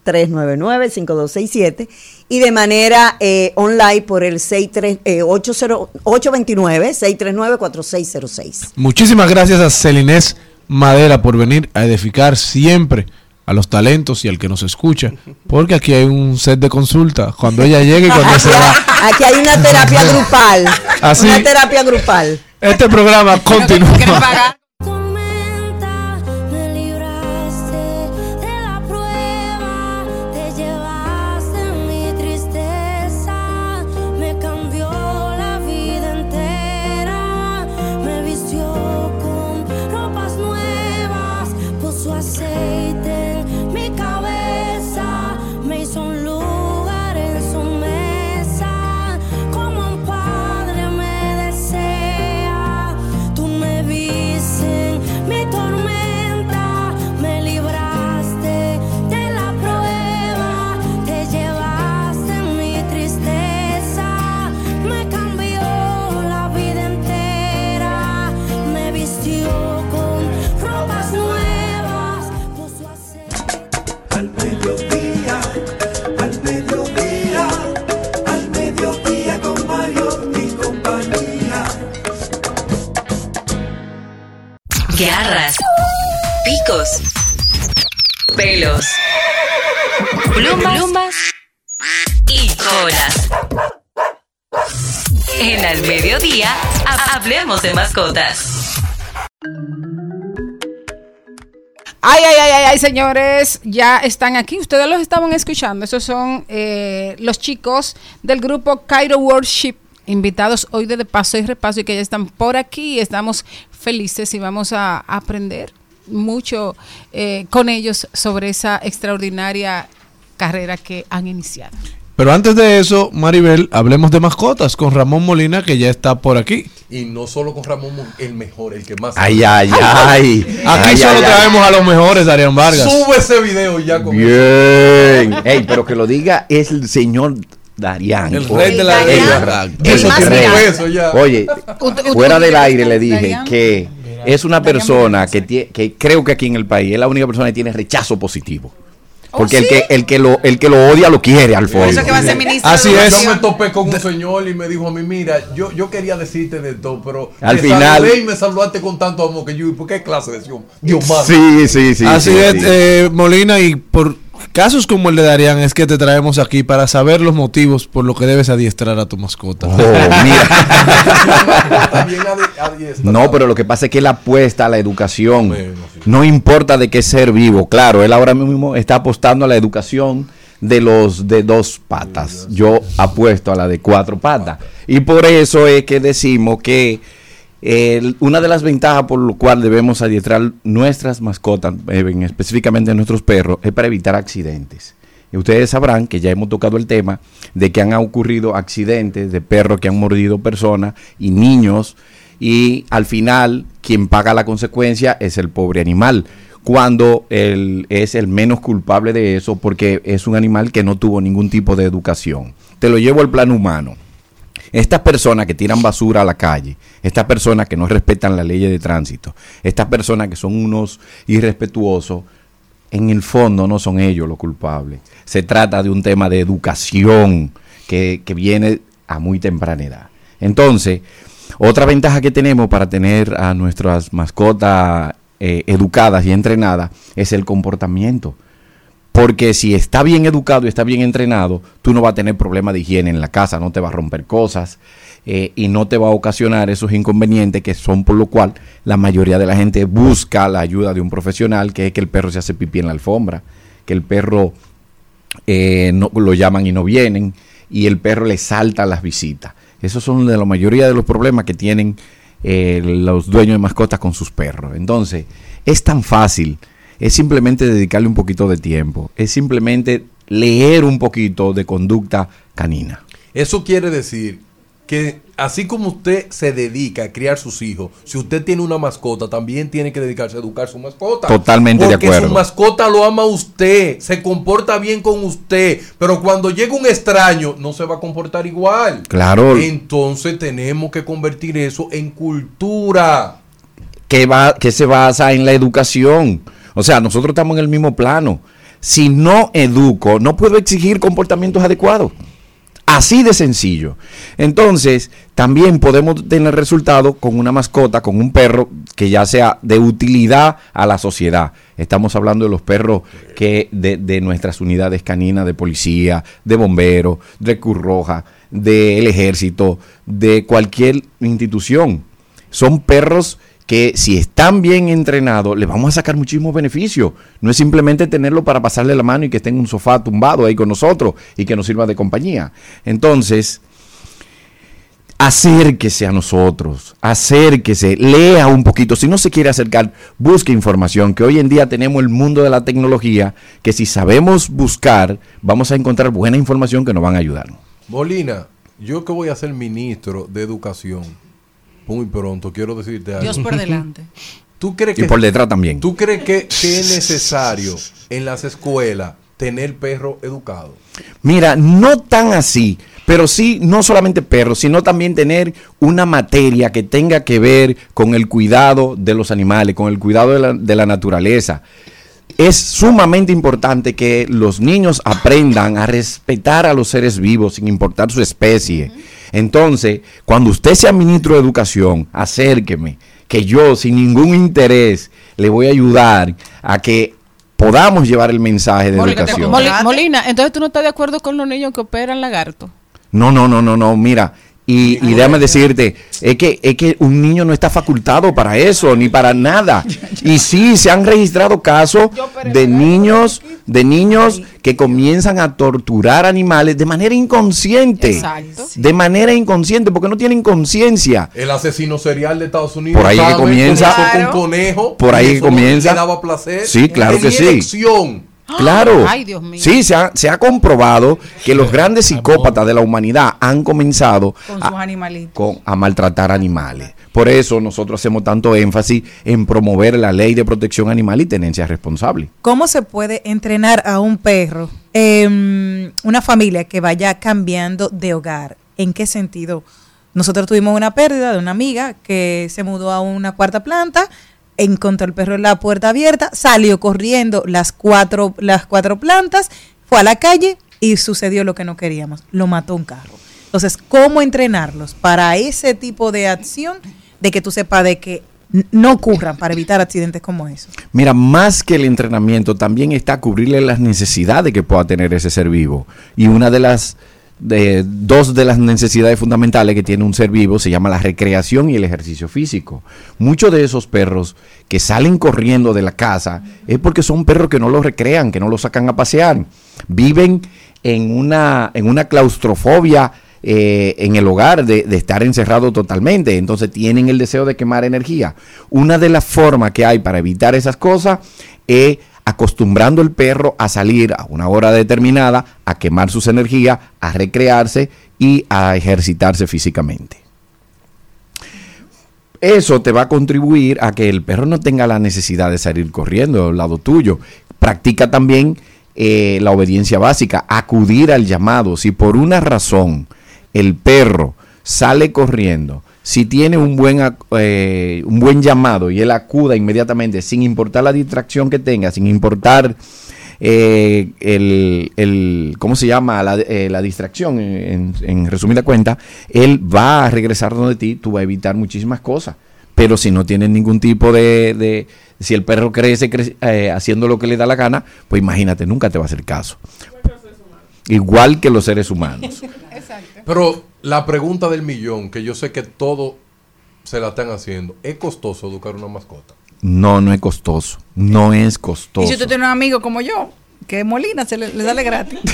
399-5267 y de manera eh, online por el 63, eh, 80 829-639-4606. Muchísimas gracias a Celinés Madera por venir a edificar siempre a los talentos y al que nos escucha, porque aquí hay un set de consulta cuando ella llegue y cuando se va. Aquí hay una terapia grupal. Así. Una terapia grupal. Este programa continúa. Garras, picos, pelos, plumas, plumas y colas. En Al Mediodía, ha- hablemos de mascotas. Ay, ay, ay, ay, ay, señores, ya están aquí. Ustedes los estaban escuchando. Esos son eh, los chicos del grupo Cairo Worship, invitados hoy de, de paso y repaso y que ya están por aquí. Estamos felices y vamos a aprender mucho eh, con ellos sobre esa extraordinaria carrera que han iniciado. Pero antes de eso, Maribel, hablemos de mascotas con Ramón Molina, que ya está por aquí. Y no solo con Ramón, Mon- el mejor, el que más. Ay, ay, ay. Aquí Ay, solo ay, ay. traemos a los mejores, Darían Vargas. Sube ese video ya con Bien. Ey, pero que lo diga es el señor Darian. El rey de la el Eso tiene peso ya. Oye, fuera del aire le dije Darian. que es una persona que, que creo que aquí en el país es la única persona que tiene rechazo positivo. Porque el que el que lo el que lo odia lo quiere al fondo. eso que va a ser ministro Así de es. Yo me topé con un señor y me dijo a mí, mira, yo, yo quería decirte de todo, pero Al final- y me saludaste con tanto amor que yo, ¿por qué clase de Dios? Dios mío. Sí, sí, sí. Así sí, es, sí. eh, Molina, y por casos como el de Darían es que te traemos aquí para saber los motivos por lo que debes adiestrar a tu mascota. Oh, mira. No, pero lo que pasa es que él apuesta a la educación. No importa de qué ser vivo. Claro, él ahora mismo está apostando a la educación de los de dos patas. Yo apuesto a la de cuatro patas. Y por eso es que decimos que una de las ventajas por lo cual debemos adiestrar nuestras mascotas, eh, en- específicamente nuestros perros, es para evitar accidentes. Ustedes sabrán que ya hemos tocado el tema de que han ocurrido accidentes de perros que han mordido personas y niños y al final quien paga la consecuencia es el pobre animal cuando él es el menos culpable de eso porque es un animal que no tuvo ningún tipo de educación. Te lo llevo al plano humano. Estas personas que tiran basura a la calle, estas personas que no respetan la ley de tránsito, estas personas que son unos irrespetuosos, en el fondo no son ellos los culpables. Se trata de un tema de educación que, que viene a muy temprana edad. Entonces, otra ventaja que tenemos para tener a nuestras mascotas eh, educadas y entrenadas es el comportamiento. Porque si está bien educado y está bien entrenado, tú no vas a tener problema de higiene en la casa, no te va a romper cosas eh, y no te va a ocasionar esos inconvenientes que son por lo cual la mayoría de la gente busca la ayuda de un profesional, que es que el perro se hace pipí en la alfombra, que el perro eh, no, lo llaman y no vienen, y el perro le salta las visitas. Esos son de la mayoría de los problemas que tienen eh, los dueños de mascotas con sus perros. Entonces, es tan fácil, es simplemente dedicarle un poquito de tiempo, es simplemente leer un poquito de conducta canina. Eso quiere decir que así como usted se dedica a criar sus hijos, si usted tiene una mascota, también tiene que dedicarse a educar su mascota. Totalmente de Porque acuerdo. su mascota lo ama a usted, se comporta bien con usted, pero cuando llega un extraño no se va a comportar igual. Claro. Entonces tenemos que convertir eso en cultura. que, va, que se basa en la educación. O sea, nosotros estamos en el mismo plano. Si no educo, no puedo exigir comportamientos adecuados. Así de sencillo. Entonces, también podemos tener resultados con una mascota, con un perro que ya sea de utilidad a la sociedad. Estamos hablando de los perros que de, de nuestras unidades caninas de policía, de bomberos, de Cruz Roja, del ejército, de cualquier institución. Son perros que si están bien entrenados, le vamos a sacar muchísimos beneficios. No es simplemente tenerlo para pasarle la mano y que esté en un sofá tumbado ahí con nosotros y que nos sirva de compañía. Entonces, acérquese a nosotros, acérquese, lea un poquito. Si no se quiere acercar, busque información, que hoy en día tenemos el mundo de la tecnología, que si sabemos buscar, vamos a encontrar buena información que nos van a ayudar. Molina, yo que voy a ser ministro de educación muy pronto, quiero decirte algo. Dios por delante. ¿Tú crees Y por detrás también. ¿Tú crees que, que es necesario en las escuelas tener perro educado? Mira, no tan así, pero sí, no solamente perros, sino también tener una materia que tenga que ver con el cuidado de los animales, con el cuidado de la, de la naturaleza. Es sumamente importante que los niños aprendan a respetar a los seres vivos sin importar su especie. Entonces, cuando usted sea ministro de educación, acérqueme, que yo sin ningún interés le voy a ayudar a que podamos llevar el mensaje de Molina, educación. Moli- Molina, entonces tú no estás de acuerdo con los niños que operan lagarto. No, no, no, no, no, mira. Y, y déjame decirte, es que, es que un niño no está facultado para eso, ni para nada. Y sí, se han registrado casos de niños, de niños que comienzan a torturar animales de manera inconsciente. Exacto. De manera inconsciente, porque no tienen conciencia. El asesino serial de Estados Unidos. Por ahí que comienza- con conejo. Por ahí que comienza. Le daba placer. Sí, claro que sí. Claro. Ay, Dios mío. Sí, se ha, se ha comprobado que los grandes psicópatas de la humanidad han comenzado Con a, sus animalitos. con- a maltratar animales. Por eso nosotros hacemos tanto énfasis en promover la ley de protección animal y tenencia responsable. ¿Cómo se puede entrenar a un perro? Em, una familia que vaya cambiando de hogar. ¿En qué sentido? Nosotros tuvimos una pérdida de una amiga que se mudó a una cuarta planta, encontró el perro en la puerta abierta, salió corriendo las cuatro, las cuatro plantas, fue a la calle y sucedió lo que no queríamos. Lo mató un carro. Entonces, ¿cómo entrenarlos para ese tipo de acción de que tú sepas de que no ocurran para evitar accidentes como eso? Mira, más que el entrenamiento, también está cubrirle las necesidades que pueda tener ese ser vivo. Y una de las, de, dos de las necesidades fundamentales que tiene un ser vivo se llama la recreación y el ejercicio físico. Muchos de esos perros que salen corriendo de la casa es porque son perros que no los recrean, que no los sacan a pasear. Viven en una, en una claustrofobia eh, en el hogar de, de estar encerrado totalmente. Entonces tienen el deseo de quemar energía. Una de las formas que hay para evitar esas cosas es acostumbrando el perro a salir a una hora determinada, a quemar sus energías, a recrearse y a ejercitarse físicamente. Eso te va a contribuir a que el perro no tenga la necesidad de salir corriendo al lado tuyo. Practica también eh, la obediencia básica, acudir al llamado. Si por una razón el perro sale corriendo, si tiene un buen, eh, un buen llamado y él acuda inmediatamente, sin importar la distracción que tenga, sin importar eh, el, el- ¿cómo se llama? La, eh, la distracción, en, en resumida cuenta, él va a regresar donde ti, tú vas a evitar muchísimas cosas. Pero si no tienes ningún tipo de, de- si el perro crece, crece, eh, haciendo lo que le da la gana, pues imagínate, nunca te va a hacer caso. Igual que los seres humanos. Pero la pregunta del millón, que yo sé que todos se la están haciendo, ¿es costoso educar una mascota? No, no es costoso. No es Y costoso. si usted tiene un amigo como yo, que es Molina, se le, le sale gratis.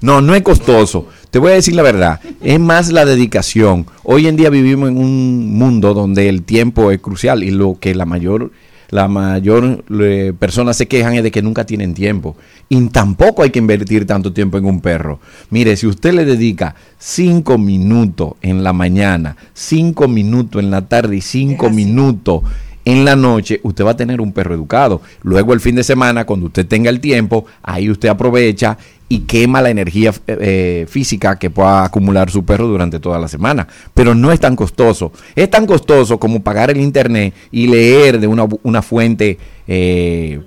No, no es costoso. Te voy a decir la verdad. Es más la dedicación. Hoy en día vivimos en un mundo donde el tiempo es crucial y lo que la mayor la mayor eh, personas se quejan es de que nunca tienen tiempo. Y tampoco hay que invertir tanto tiempo en un perro. Mire, si usted le dedica cinco minutos en la mañana, cinco minutos en la tarde y cinco minutos en la noche, usted va a tener un perro educado. Luego el fin de semana, cuando usted tenga el tiempo, ahí usted aprovecha y quema la energía eh, eh, física que pueda acumular su perro durante toda la semana. Pero no es tan costoso. Es tan costoso como pagar el internet y leer de una, fuente. eh,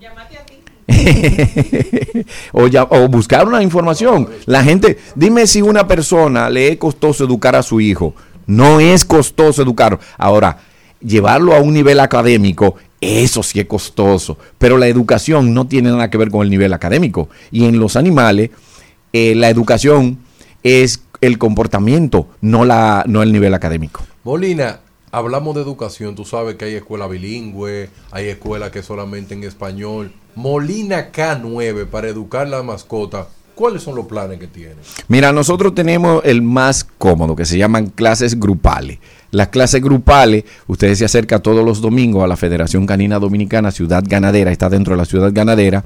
o, o buscar una información. La gente, dime si una persona le es costoso educar a su hijo. No es costoso educarlo. Ahora, llevarlo a un nivel académico, eso sí es costoso. Pero la educación no tiene nada que ver con el nivel académico. Y en los animales, eh, la educación es el comportamiento, no, la, no el nivel académico. Molina, hablamos de educación, tú sabes que hay escuela bilingüe, hay escuela que es solamente en español. Molina K9 para educar la mascota, ¿cuáles son los planes que tiene? Mira, nosotros tenemos el más cómodo, que se llaman clases grupales. Las clases grupales, ustedes se acercan todos los domingos a la Federación Canina Dominicana, Ciudad Ganadera, está dentro de la Ciudad Ganadera.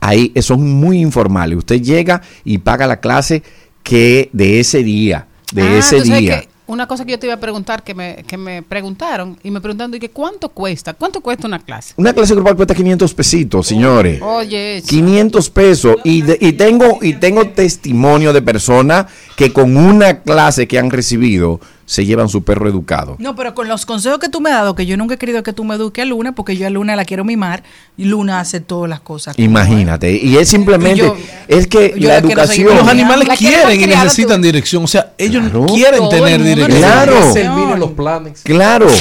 Ahí eh, son muy informales. Usted llega y paga la clase que de ese día, de Ah, ese día. que una cosa que yo te iba a preguntar, que me, que me preguntaron, y me preguntaron, ¿y que cuánto cuesta? ¿Cuánto cuesta una clase? Una clase grupal cuesta 500 pesitos, señores. Oye, 500 pesos y, de- y tengo y tengo testimonio de personas que con una clase que han recibido se llevan su perro educado. No, pero con los consejos que tú me has dado, que yo nunca he querido que tú me eduques a Luna, porque yo a Luna la quiero mimar, y Luna hace todas las cosas. Imagínate, y es simplemente yo- es que yo la educación Los animales La quieren y necesitan dirección. O sea, ellos Claro. quieren Todo tener dirección. Claro. Los planes. Claro.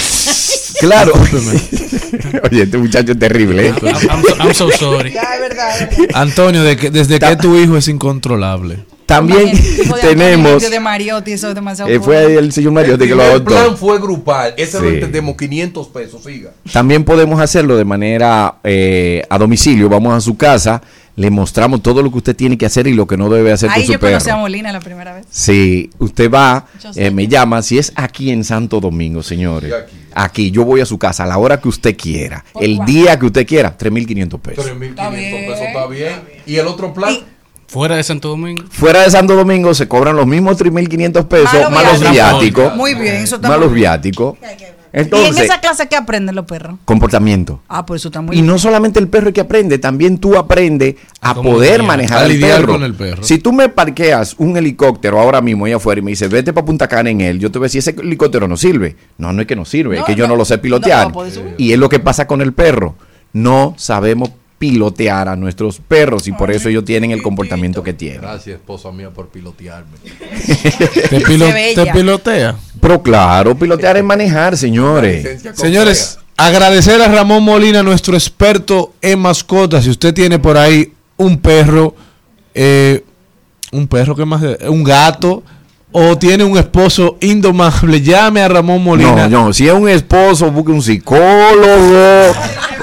Claro. Oye, este muchacho es terrible. ¿eh? I'm, I'm so, I'm so sorry. Antonio, de que- desde que tu hijo es incontrolable. También tenemos de Mariotti, eso es demasiado eh, fue ahí el señor Mariotti que lo El plan adoptó. fue grupal, ese lo Sí. entendemos, 500 pesos, siga. También podemos hacerlo de manera eh, a domicilio. Vamos a su casa, le mostramos todo lo que usted tiene que hacer y lo que no debe hacer Ahí con su yo perro. conocí a Molina la primera vez. Si usted va, eh, me llama, si es aquí en Santo Domingo, señores. Aquí, yo voy a su casa a la hora que usted quiera, el día que usted quiera, 3.500 pesos. 3.500 pesos está bien. ¿Y el otro plan? Fuera de Santo Domingo. Fuera de Santo Domingo se cobran los mismos 3.500 pesos Más los más los viáticos. Muy bien, eso está Más los viáticos. ¿Y en Entonces, esa clase qué aprenden los perros? comportamiento. Ah, pues eso está muy Y bien. no solamente el perro es que aprende, también tú aprendes a poder manejar a el perro. con el perro. Si tú me parqueas un helicóptero ahora mismo ahí afuera y me dices, vete para Punta Cana en él, yo te voy a decir, ese helicóptero no sirve. No, no es que no sirve, es No, que yo no, no lo sé no pilotear. subir. y es lo que pasa con el perro. No sabemos pilotear a nuestros perros y por eso ellos tienen el comportamiento que tienen. Gracias, esposa mía, por pilotearme. ¿Te, pilo- te pilotea? Pero claro, pilotear es manejar, señores. Señores, agradecer a Ramón Molina, nuestro experto en mascotas. Si usted tiene por ahí un perro, eh, un perro que más, un gato, o tiene un esposo indomable, llame a Ramón Molina. No, no, si es un esposo, busque un psicólogo.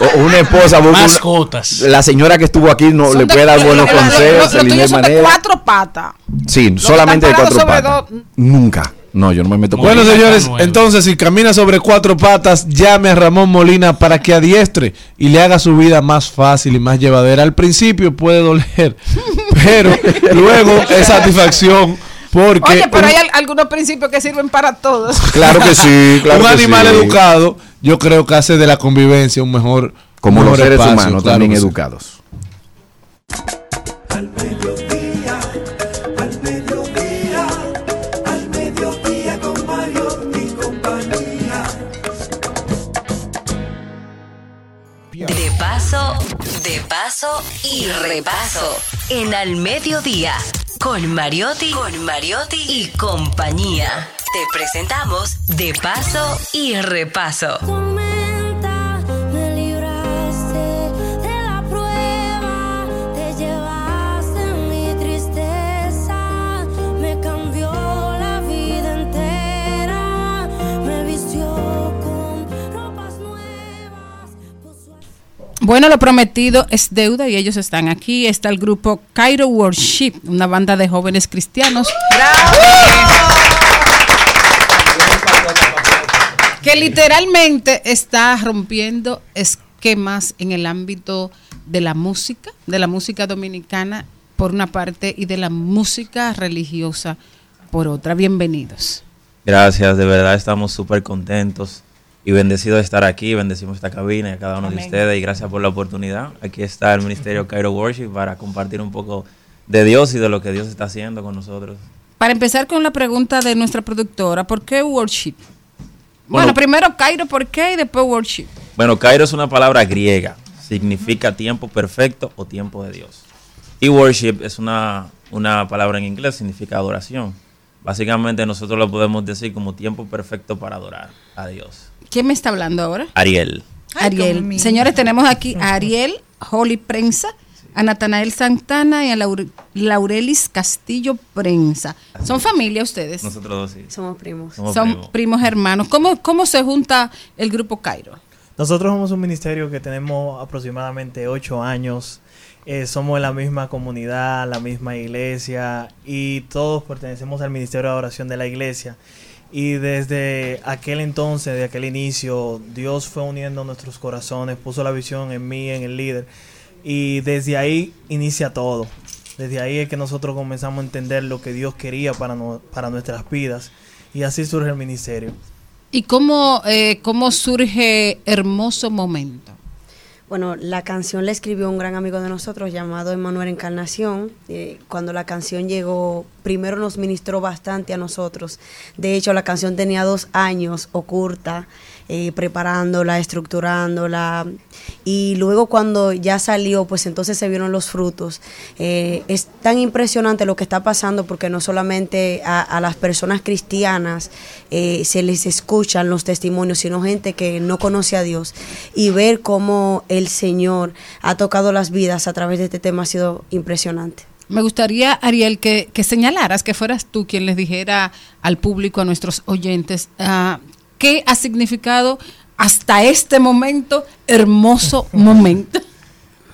o una esposa, busque una- Mascotas. la señora que estuvo aquí no le puede dar buenos consejos. Los Elimar tuyos son de Manera. cuatro patas. Sí, solamente de cuatro patas. Nunca. No, yo no me meto con Bueno, señores, entonces si camina sobre cuatro patas, llame a Ramón Molina para que adiestre y le haga su vida más fácil y más llevadera. Al principio puede doler, pero luego es satisfacción porque Oye, pero un- hay al- algunos principios que sirven para todos. Claro que sí, claro un que animal sí. educado, yo creo que hace de la convivencia un mejor Como los seres espacio, humanos claro también educados. Al mediodía, al mediodía, al mediodía con Mario y compañía. De paso, de paso y repaso. En Al Mediodía, con Mariotti, con Mariotti y compañía. Te presentamos De paso y repaso. Bueno, lo prometido es deuda y ellos están aquí. Está el grupo Cairo Worship, una banda de jóvenes cristianos. Que literalmente está rompiendo esquemas en el ámbito de la música, de la música dominicana por una parte y de la música religiosa por otra. Bienvenidos. Gracias, de verdad estamos súper contentos y bendecidos de estar aquí, bendecimos esta cabina y a cada uno de ustedes y gracias por la oportunidad. Aquí está el Ministerio Cairo Worship para compartir un poco de Dios y de lo que Dios está haciendo con nosotros. Para empezar con la pregunta de nuestra productora, ¿por qué worship? Bueno, Bueno, primero Cairo, ¿por qué? Y después worship. Bueno, Cairo es una palabra griega, significa tiempo perfecto o tiempo de Dios. Y worship es una, una palabra en inglés, significa adoración. Básicamente nosotros lo podemos decir como tiempo perfecto para adorar a Dios. ¿Quién me está hablando ahora? Ariel. Ariel. Señores, tenemos aquí a Ariel Holly Prensa, a Natanael Santana y a Laure- Laurelis Castillo Prensa. ¿Son familia ustedes? Nosotros dos sí. Somos primos. Somos Son primos. primos hermanos. ¿Cómo, ¿Cómo se junta el grupo Cairo? Nosotros somos un ministerio que tenemos aproximadamente ocho años. Eh, somos la misma comunidad, la misma iglesia y todos pertenecemos al Ministerio de Oración de la iglesia. Y desde aquel entonces, de aquel inicio, Dios fue uniendo nuestros corazones, puso la visión en mí, en el líder. Y desde ahí inicia todo. Desde ahí es que nosotros comenzamos a entender lo que Dios quería para nuestras vidas. Y así surge el ministerio. ¿Y cómo, eh, cómo surge Hermoso Momento? Bueno, la canción la escribió un gran amigo de nosotros llamado Emanuel Encarnación. Eh, cuando la canción llegó, primero nos ministró bastante a nosotros. De hecho, la canción tenía dos años oculta, eh, preparándola, estructurándola. Y luego cuando ya salió, pues entonces se vieron los frutos. Eh, es tan impresionante lo que está pasando porque no solamente a, las personas cristianas eh, se les escuchan los testimonios, sino gente que no conoce a Dios. Y ver cómo el Señor ha tocado las vidas a través de este tema ha sido impresionante. Me gustaría, Ariel, que, que señalaras, que fueras tú quien les dijera al público, a nuestros oyentes, ah, qué ha significado hasta este momento, hermoso momento.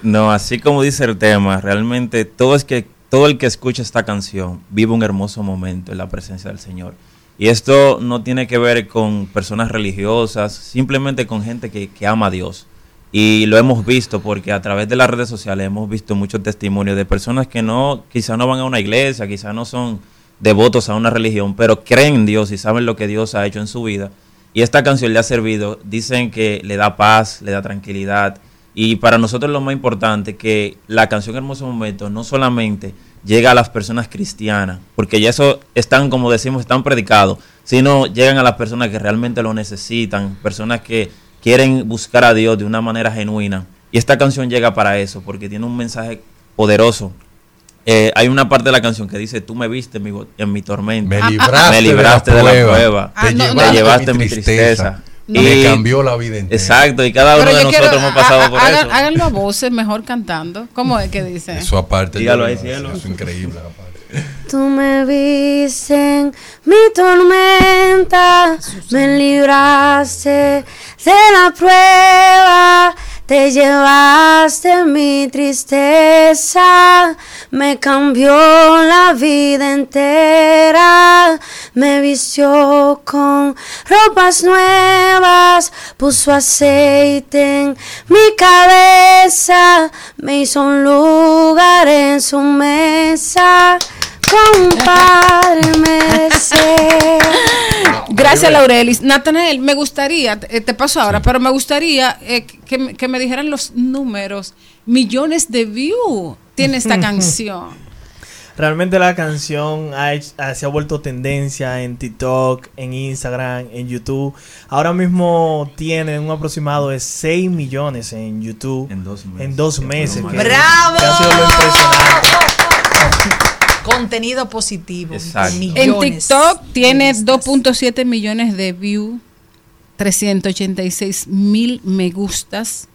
No, así como dice el tema, realmente todo es que todo el que escucha esta canción vive un hermoso momento en la presencia del Señor. Y esto no tiene que ver con personas religiosas, simplemente con gente que, que ama a Dios. Y lo hemos visto porque a través de las redes sociales hemos visto muchos testimonios de personas que no, quizá no van a una iglesia, quizá no son devotos a una religión, pero creen en Dios y saben lo que Dios ha hecho en su vida. Y esta canción le ha servido, dicen que le da paz, le da tranquilidad. Y para nosotros lo más importante que la canción Hermoso Momento no solamente llega a las personas cristianas, porque ya eso están, como decimos, están predicados, sino llegan a las personas que realmente lo necesitan, personas que quieren buscar a Dios de una manera genuina. Y esta canción llega para eso, porque tiene un mensaje poderoso. Eh, hay una parte de la canción que dice, tú me viste en mi, en mi tormenta, Me libraste me libraste de de la la prueba. Ah, no, te no. llevaste mi tristeza. Me cambió la vida entera. Exacto, y cada uno de yo quiero- nosotros hemos pasado por eso. Háganlo a voces, mejor cantando. ¿Cómo es que dice? Eso aparte. Dígalo ahí, cielo. Eso es increíble. aparte. Tú me viste en mi tormenta, me libraste de la prueba, te llevaste mi tristeza, me cambió la vida entera, me vistió con ropas nuevas, puso aceite en mi cabeza, me hizo un lugar en su mesa. Con un padre me desea. Gracias, Laurelis. Natanael, me gustaría, eh, te paso ahora, pero me gustaría eh, que, me- que me dijeran los números. Millones de views tiene esta canción. Realmente la canción ha hech- ha- se ha vuelto tendencia en TikTok, en Instagram, en YouTube. Ahora mismo tiene un aproximado de 6 millones en YouTube. En dos meses. En dos meses. que- ¡Bravo! que ha sido lo impresionante. Contenido positivo. Exacto. En. TikTok tiene 2.7 millones de views, 386 mil me gustas.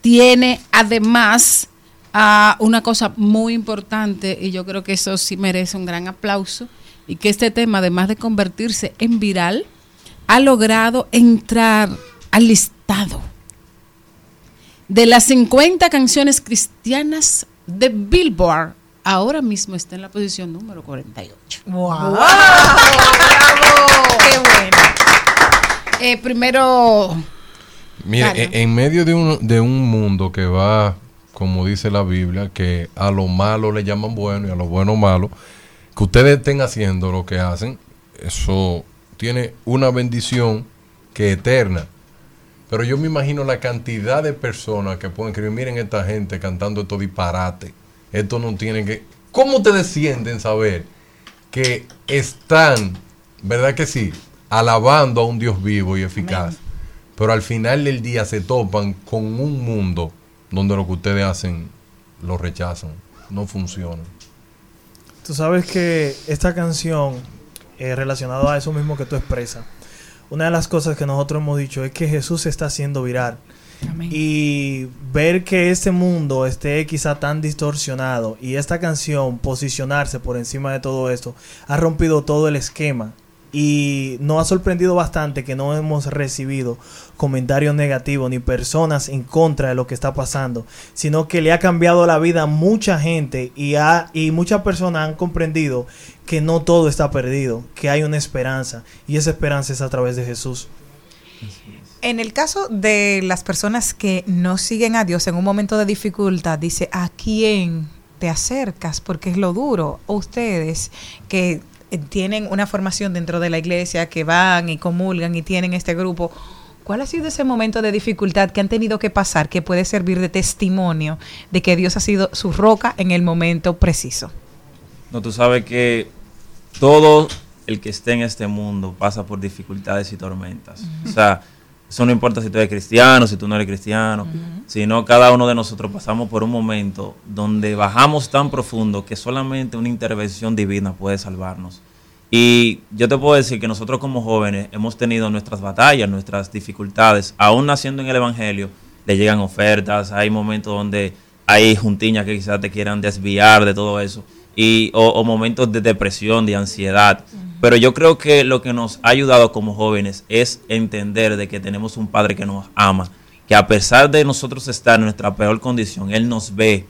Tiene además una cosa muy importante y yo creo que eso sí merece un gran aplauso y que este tema, además de convertirse en viral, ha logrado entrar al listado de las 50 canciones cristianas de Billboard. Ahora mismo está en la posición número 48. ¡Wow! ¡Qué bueno! Eh, primero, Mire, en, en medio de un, de un mundo que va, como dice la Biblia, que a lo malo le llaman bueno y a lo bueno malo, que ustedes estén haciendo lo que hacen, eso tiene una bendición que es eterna. Pero yo me imagino la cantidad de personas que pueden escribir, miren esta gente cantando estos disparates, esto no tiene que... ¿Cómo ustedes sienten saber que están, verdad que sí, alabando a un Dios vivo y eficaz? Pero al final del día se topan con un mundo donde lo que ustedes hacen lo rechazan, no funciona. Tú sabes que esta canción, eh, relacionada a eso mismo que tú expresas, una de las cosas que nosotros hemos dicho es que Jesús se está haciendo viral. Y ver que este mundo esté quizá tan distorsionado y esta canción posicionarse por encima de todo esto ha rompido todo el esquema y nos ha sorprendido bastante que no hemos recibido comentarios negativos ni personas en contra de lo que está pasando, sino que le ha cambiado la vida a mucha gente y, ha, y muchas personas han comprendido que no todo está perdido, que hay una esperanza y esa esperanza es a través de Jesús. En el caso de las personas que no siguen a Dios en un momento de dificultad, dice, ¿a quién te acercas? Porque es lo duro. Ustedes que tienen una formación dentro de la iglesia, que van y comulgan y tienen este grupo, ¿cuál ha sido ese momento de dificultad que han tenido que pasar que puede servir de testimonio de que Dios ha sido su roca en el momento preciso? No, tú sabes que todo el que esté en este mundo pasa por dificultades y tormentas. O sea, eso no importa si tú eres cristiano, si tú no eres cristiano, sino cada uno de nosotros pasamos por un momento donde bajamos tan profundo que solamente una intervención divina puede salvarnos. Y yo te puedo decir que nosotros como jóvenes hemos tenido nuestras batallas, nuestras dificultades, aún naciendo en el Evangelio, le llegan ofertas, hay momentos donde hay juntiñas que quizás te quieran desviar de todo eso, y, o, o momentos de depresión, de ansiedad. Pero yo creo que lo que nos ha ayudado como jóvenes es entender de que tenemos un Padre que nos ama, que a pesar de nosotros estar en nuestra peor condición, Él nos ve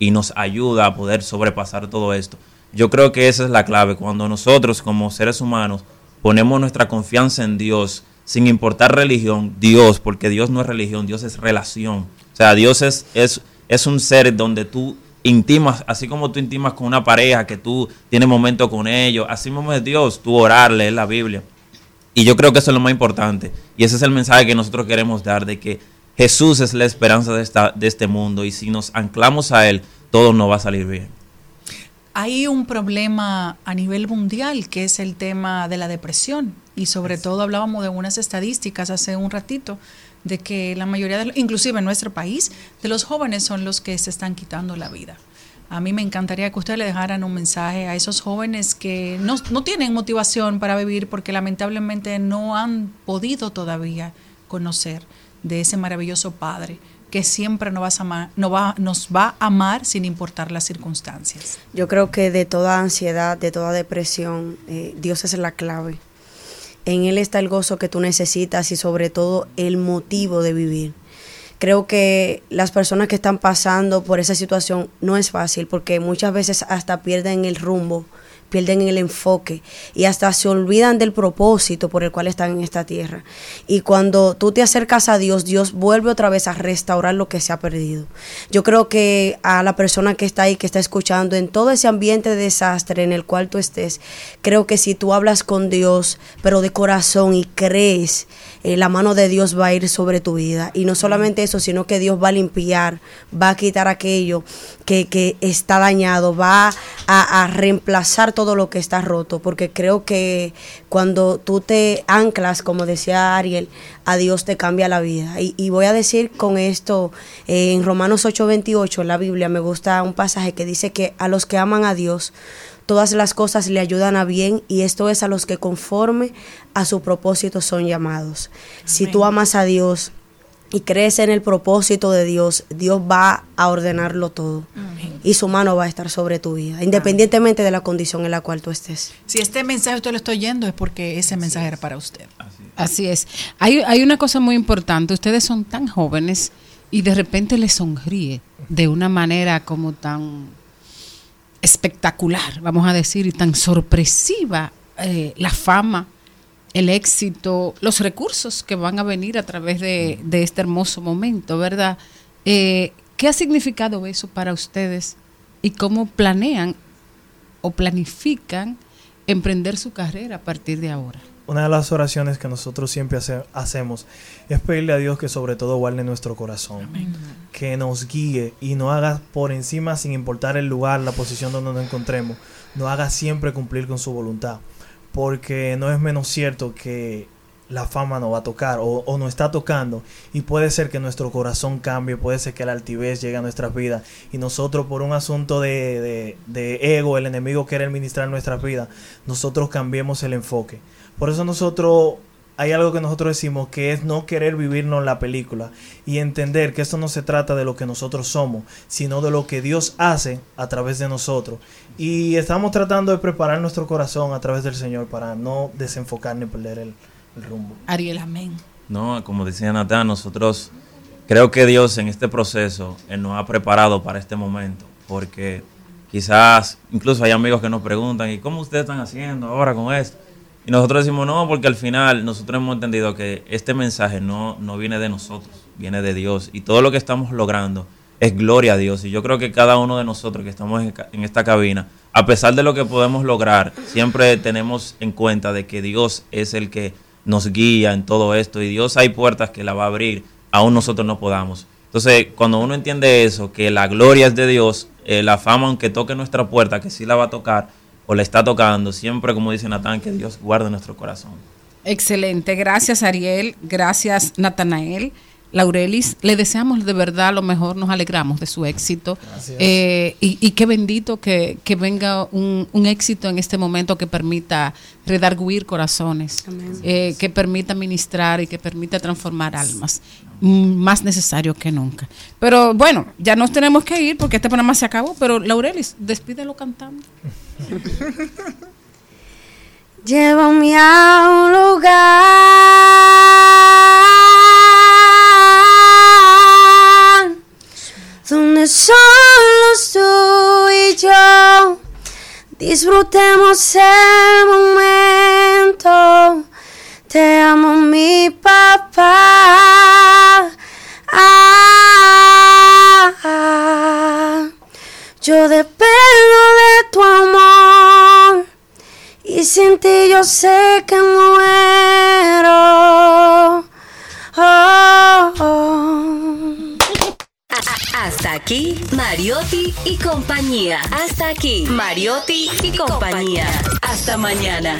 y nos ayuda a poder sobrepasar todo esto. Yo creo que esa es la clave, cuando nosotros como seres humanos ponemos nuestra confianza en Dios, sin importar religión, Dios, porque Dios no es religión, Dios es relación. O sea, Dios es, es, es un ser donde tú intimas, así como tú intimas con una pareja, que tú tienes momentos con ellos, así mismo es Dios, tú orar, leer la Biblia. Y yo creo que eso es lo más importante. Y ese es el mensaje que nosotros queremos dar, de que Jesús es la esperanza de, esta, de este mundo y si nos anclamos a Él, todo nos va a salir bien. Hay un problema a nivel mundial que es el tema de la depresión y sobre todo hablábamos de unas estadísticas hace un ratito de que la mayoría, de, inclusive en nuestro país, de los jóvenes son los que se están quitando la vida. A mí me encantaría que ustedes le dejaran un mensaje a esos jóvenes que no, no tienen motivación para vivir porque lamentablemente no han podido todavía conocer de ese maravilloso Padre que siempre nos va, a amar, va, nos va a amar sin importar las circunstancias. Yo creo que de toda ansiedad, de toda depresión, eh, Dios es la clave. En Él está el gozo que tú necesitas y sobre todo el motivo de vivir. Creo que las personas que están pasando por esa situación no es fácil porque muchas veces hasta pierden el rumbo, pierden el enfoque y hasta se olvidan del propósito por el cual están en esta tierra. Y cuando tú te acercas a Dios, Dios vuelve otra vez a restaurar lo que se ha perdido. Yo creo que a la persona que está ahí, que está escuchando, en todo ese ambiente de desastre en el cual tú estés, creo que si tú hablas con Dios, pero de corazón y crees, eh, la mano de Dios va a ir sobre tu vida. Y no solamente eso, sino que Dios va a limpiar, va a quitar aquello que, que está dañado, va a, a reemplazar todo lo que está roto, porque creo que cuando tú te anclas, como decía Ariel, a Dios te cambia la vida. Y, y voy a decir con esto, eh, en Romanos 8:28, en la Biblia, me gusta un pasaje que dice que a los que aman a Dios, todas las cosas le ayudan a bien y esto es a los que conforme a su propósito son llamados. Si tú amas a Dios y crees en el propósito de Dios, Dios va a ordenarlo todo y su mano va a estar sobre tu vida, independientemente de la condición en la cual tú estés. Si este mensaje usted lo está oyendo es porque ese mensaje era para usted. Así es. Hay, hay una cosa muy importante. Ustedes son tan jóvenes y de repente les sonríe de una manera como tan espectacular, vamos a decir, y tan sorpresiva eh, la fama, el éxito, los recursos que van a venir a través de, de este hermoso momento, ¿verdad? Eh, ¿Qué ha significado eso para ustedes y cómo planean o planifican emprender su carrera a partir de ahora? Una de las oraciones que nosotros siempre hace- hacemos es pedirle a Dios que sobre todo guarde nuestro corazón, que nos guíe y nos haga por encima, sin importar el lugar, la posición donde nos encontremos, nos haga siempre cumplir con su voluntad. Porque no es menos cierto que la fama nos va a tocar o, o nos está tocando y puede ser que nuestro corazón cambie, puede ser que la altivez llegue a nuestras vidas y nosotros por un asunto de, de- de ego, el enemigo quiere administrar nuestras vidas, nosotros cambiemos el enfoque. Por eso nosotros, hay algo que nosotros decimos que es no querer vivirnos la película y entender que esto no se trata de lo que nosotros somos, sino de lo que Dios hace a través de nosotros. Y estamos tratando de preparar nuestro corazón a través del Señor para no desenfocar ni perder el, el rumbo. Ariel, amén. No, como decía Natán, nosotros creo que Dios en este proceso Él nos ha preparado para este momento, porque quizás incluso hay amigos que nos preguntan, ¿y cómo ustedes están haciendo ahora con esto? Y nosotros decimos, no, porque al final nosotros hemos entendido que este mensaje no, no viene de nosotros, viene de Dios. Y todo lo que estamos logrando es gloria a Dios. Y yo creo que cada uno de nosotros que estamos en, esta cabina, a pesar de lo que podemos lograr, siempre tenemos en cuenta de que Dios es el que nos guía en todo esto. Y Dios hay puertas que la va a abrir, aún nosotros no podamos. Entonces, cuando uno entiende eso, que la gloria es de Dios, la fama, aunque toque nuestra puerta, que sí la va a tocar, o la está tocando, siempre, como dice Natán, que Dios guarde nuestro corazón. Excelente, gracias Ariel, gracias Natanael. Laurelis, le deseamos de verdad lo mejor, nos alegramos de su éxito. Gracias. Eh, y, y qué bendito que, que venga un, un éxito en este momento que permita redarguir corazones, eh, que permita ministrar y que permita transformar almas. Mm, Más necesario que nunca. Pero bueno, ya nos tenemos que ir porque este programa se acabó, pero Laurelis, despídelo cantando. Llévame a un lugar donde solo tú y yo disfrutemos el momento. Te amo, mi papá. Ah, ah. ah. Yo dependo de tu amor y sin ti yo sé que muero. Oh, oh. Hasta aquí, Mariotti y compañía. Hasta aquí, Mariotti y compañía. Hasta mañana.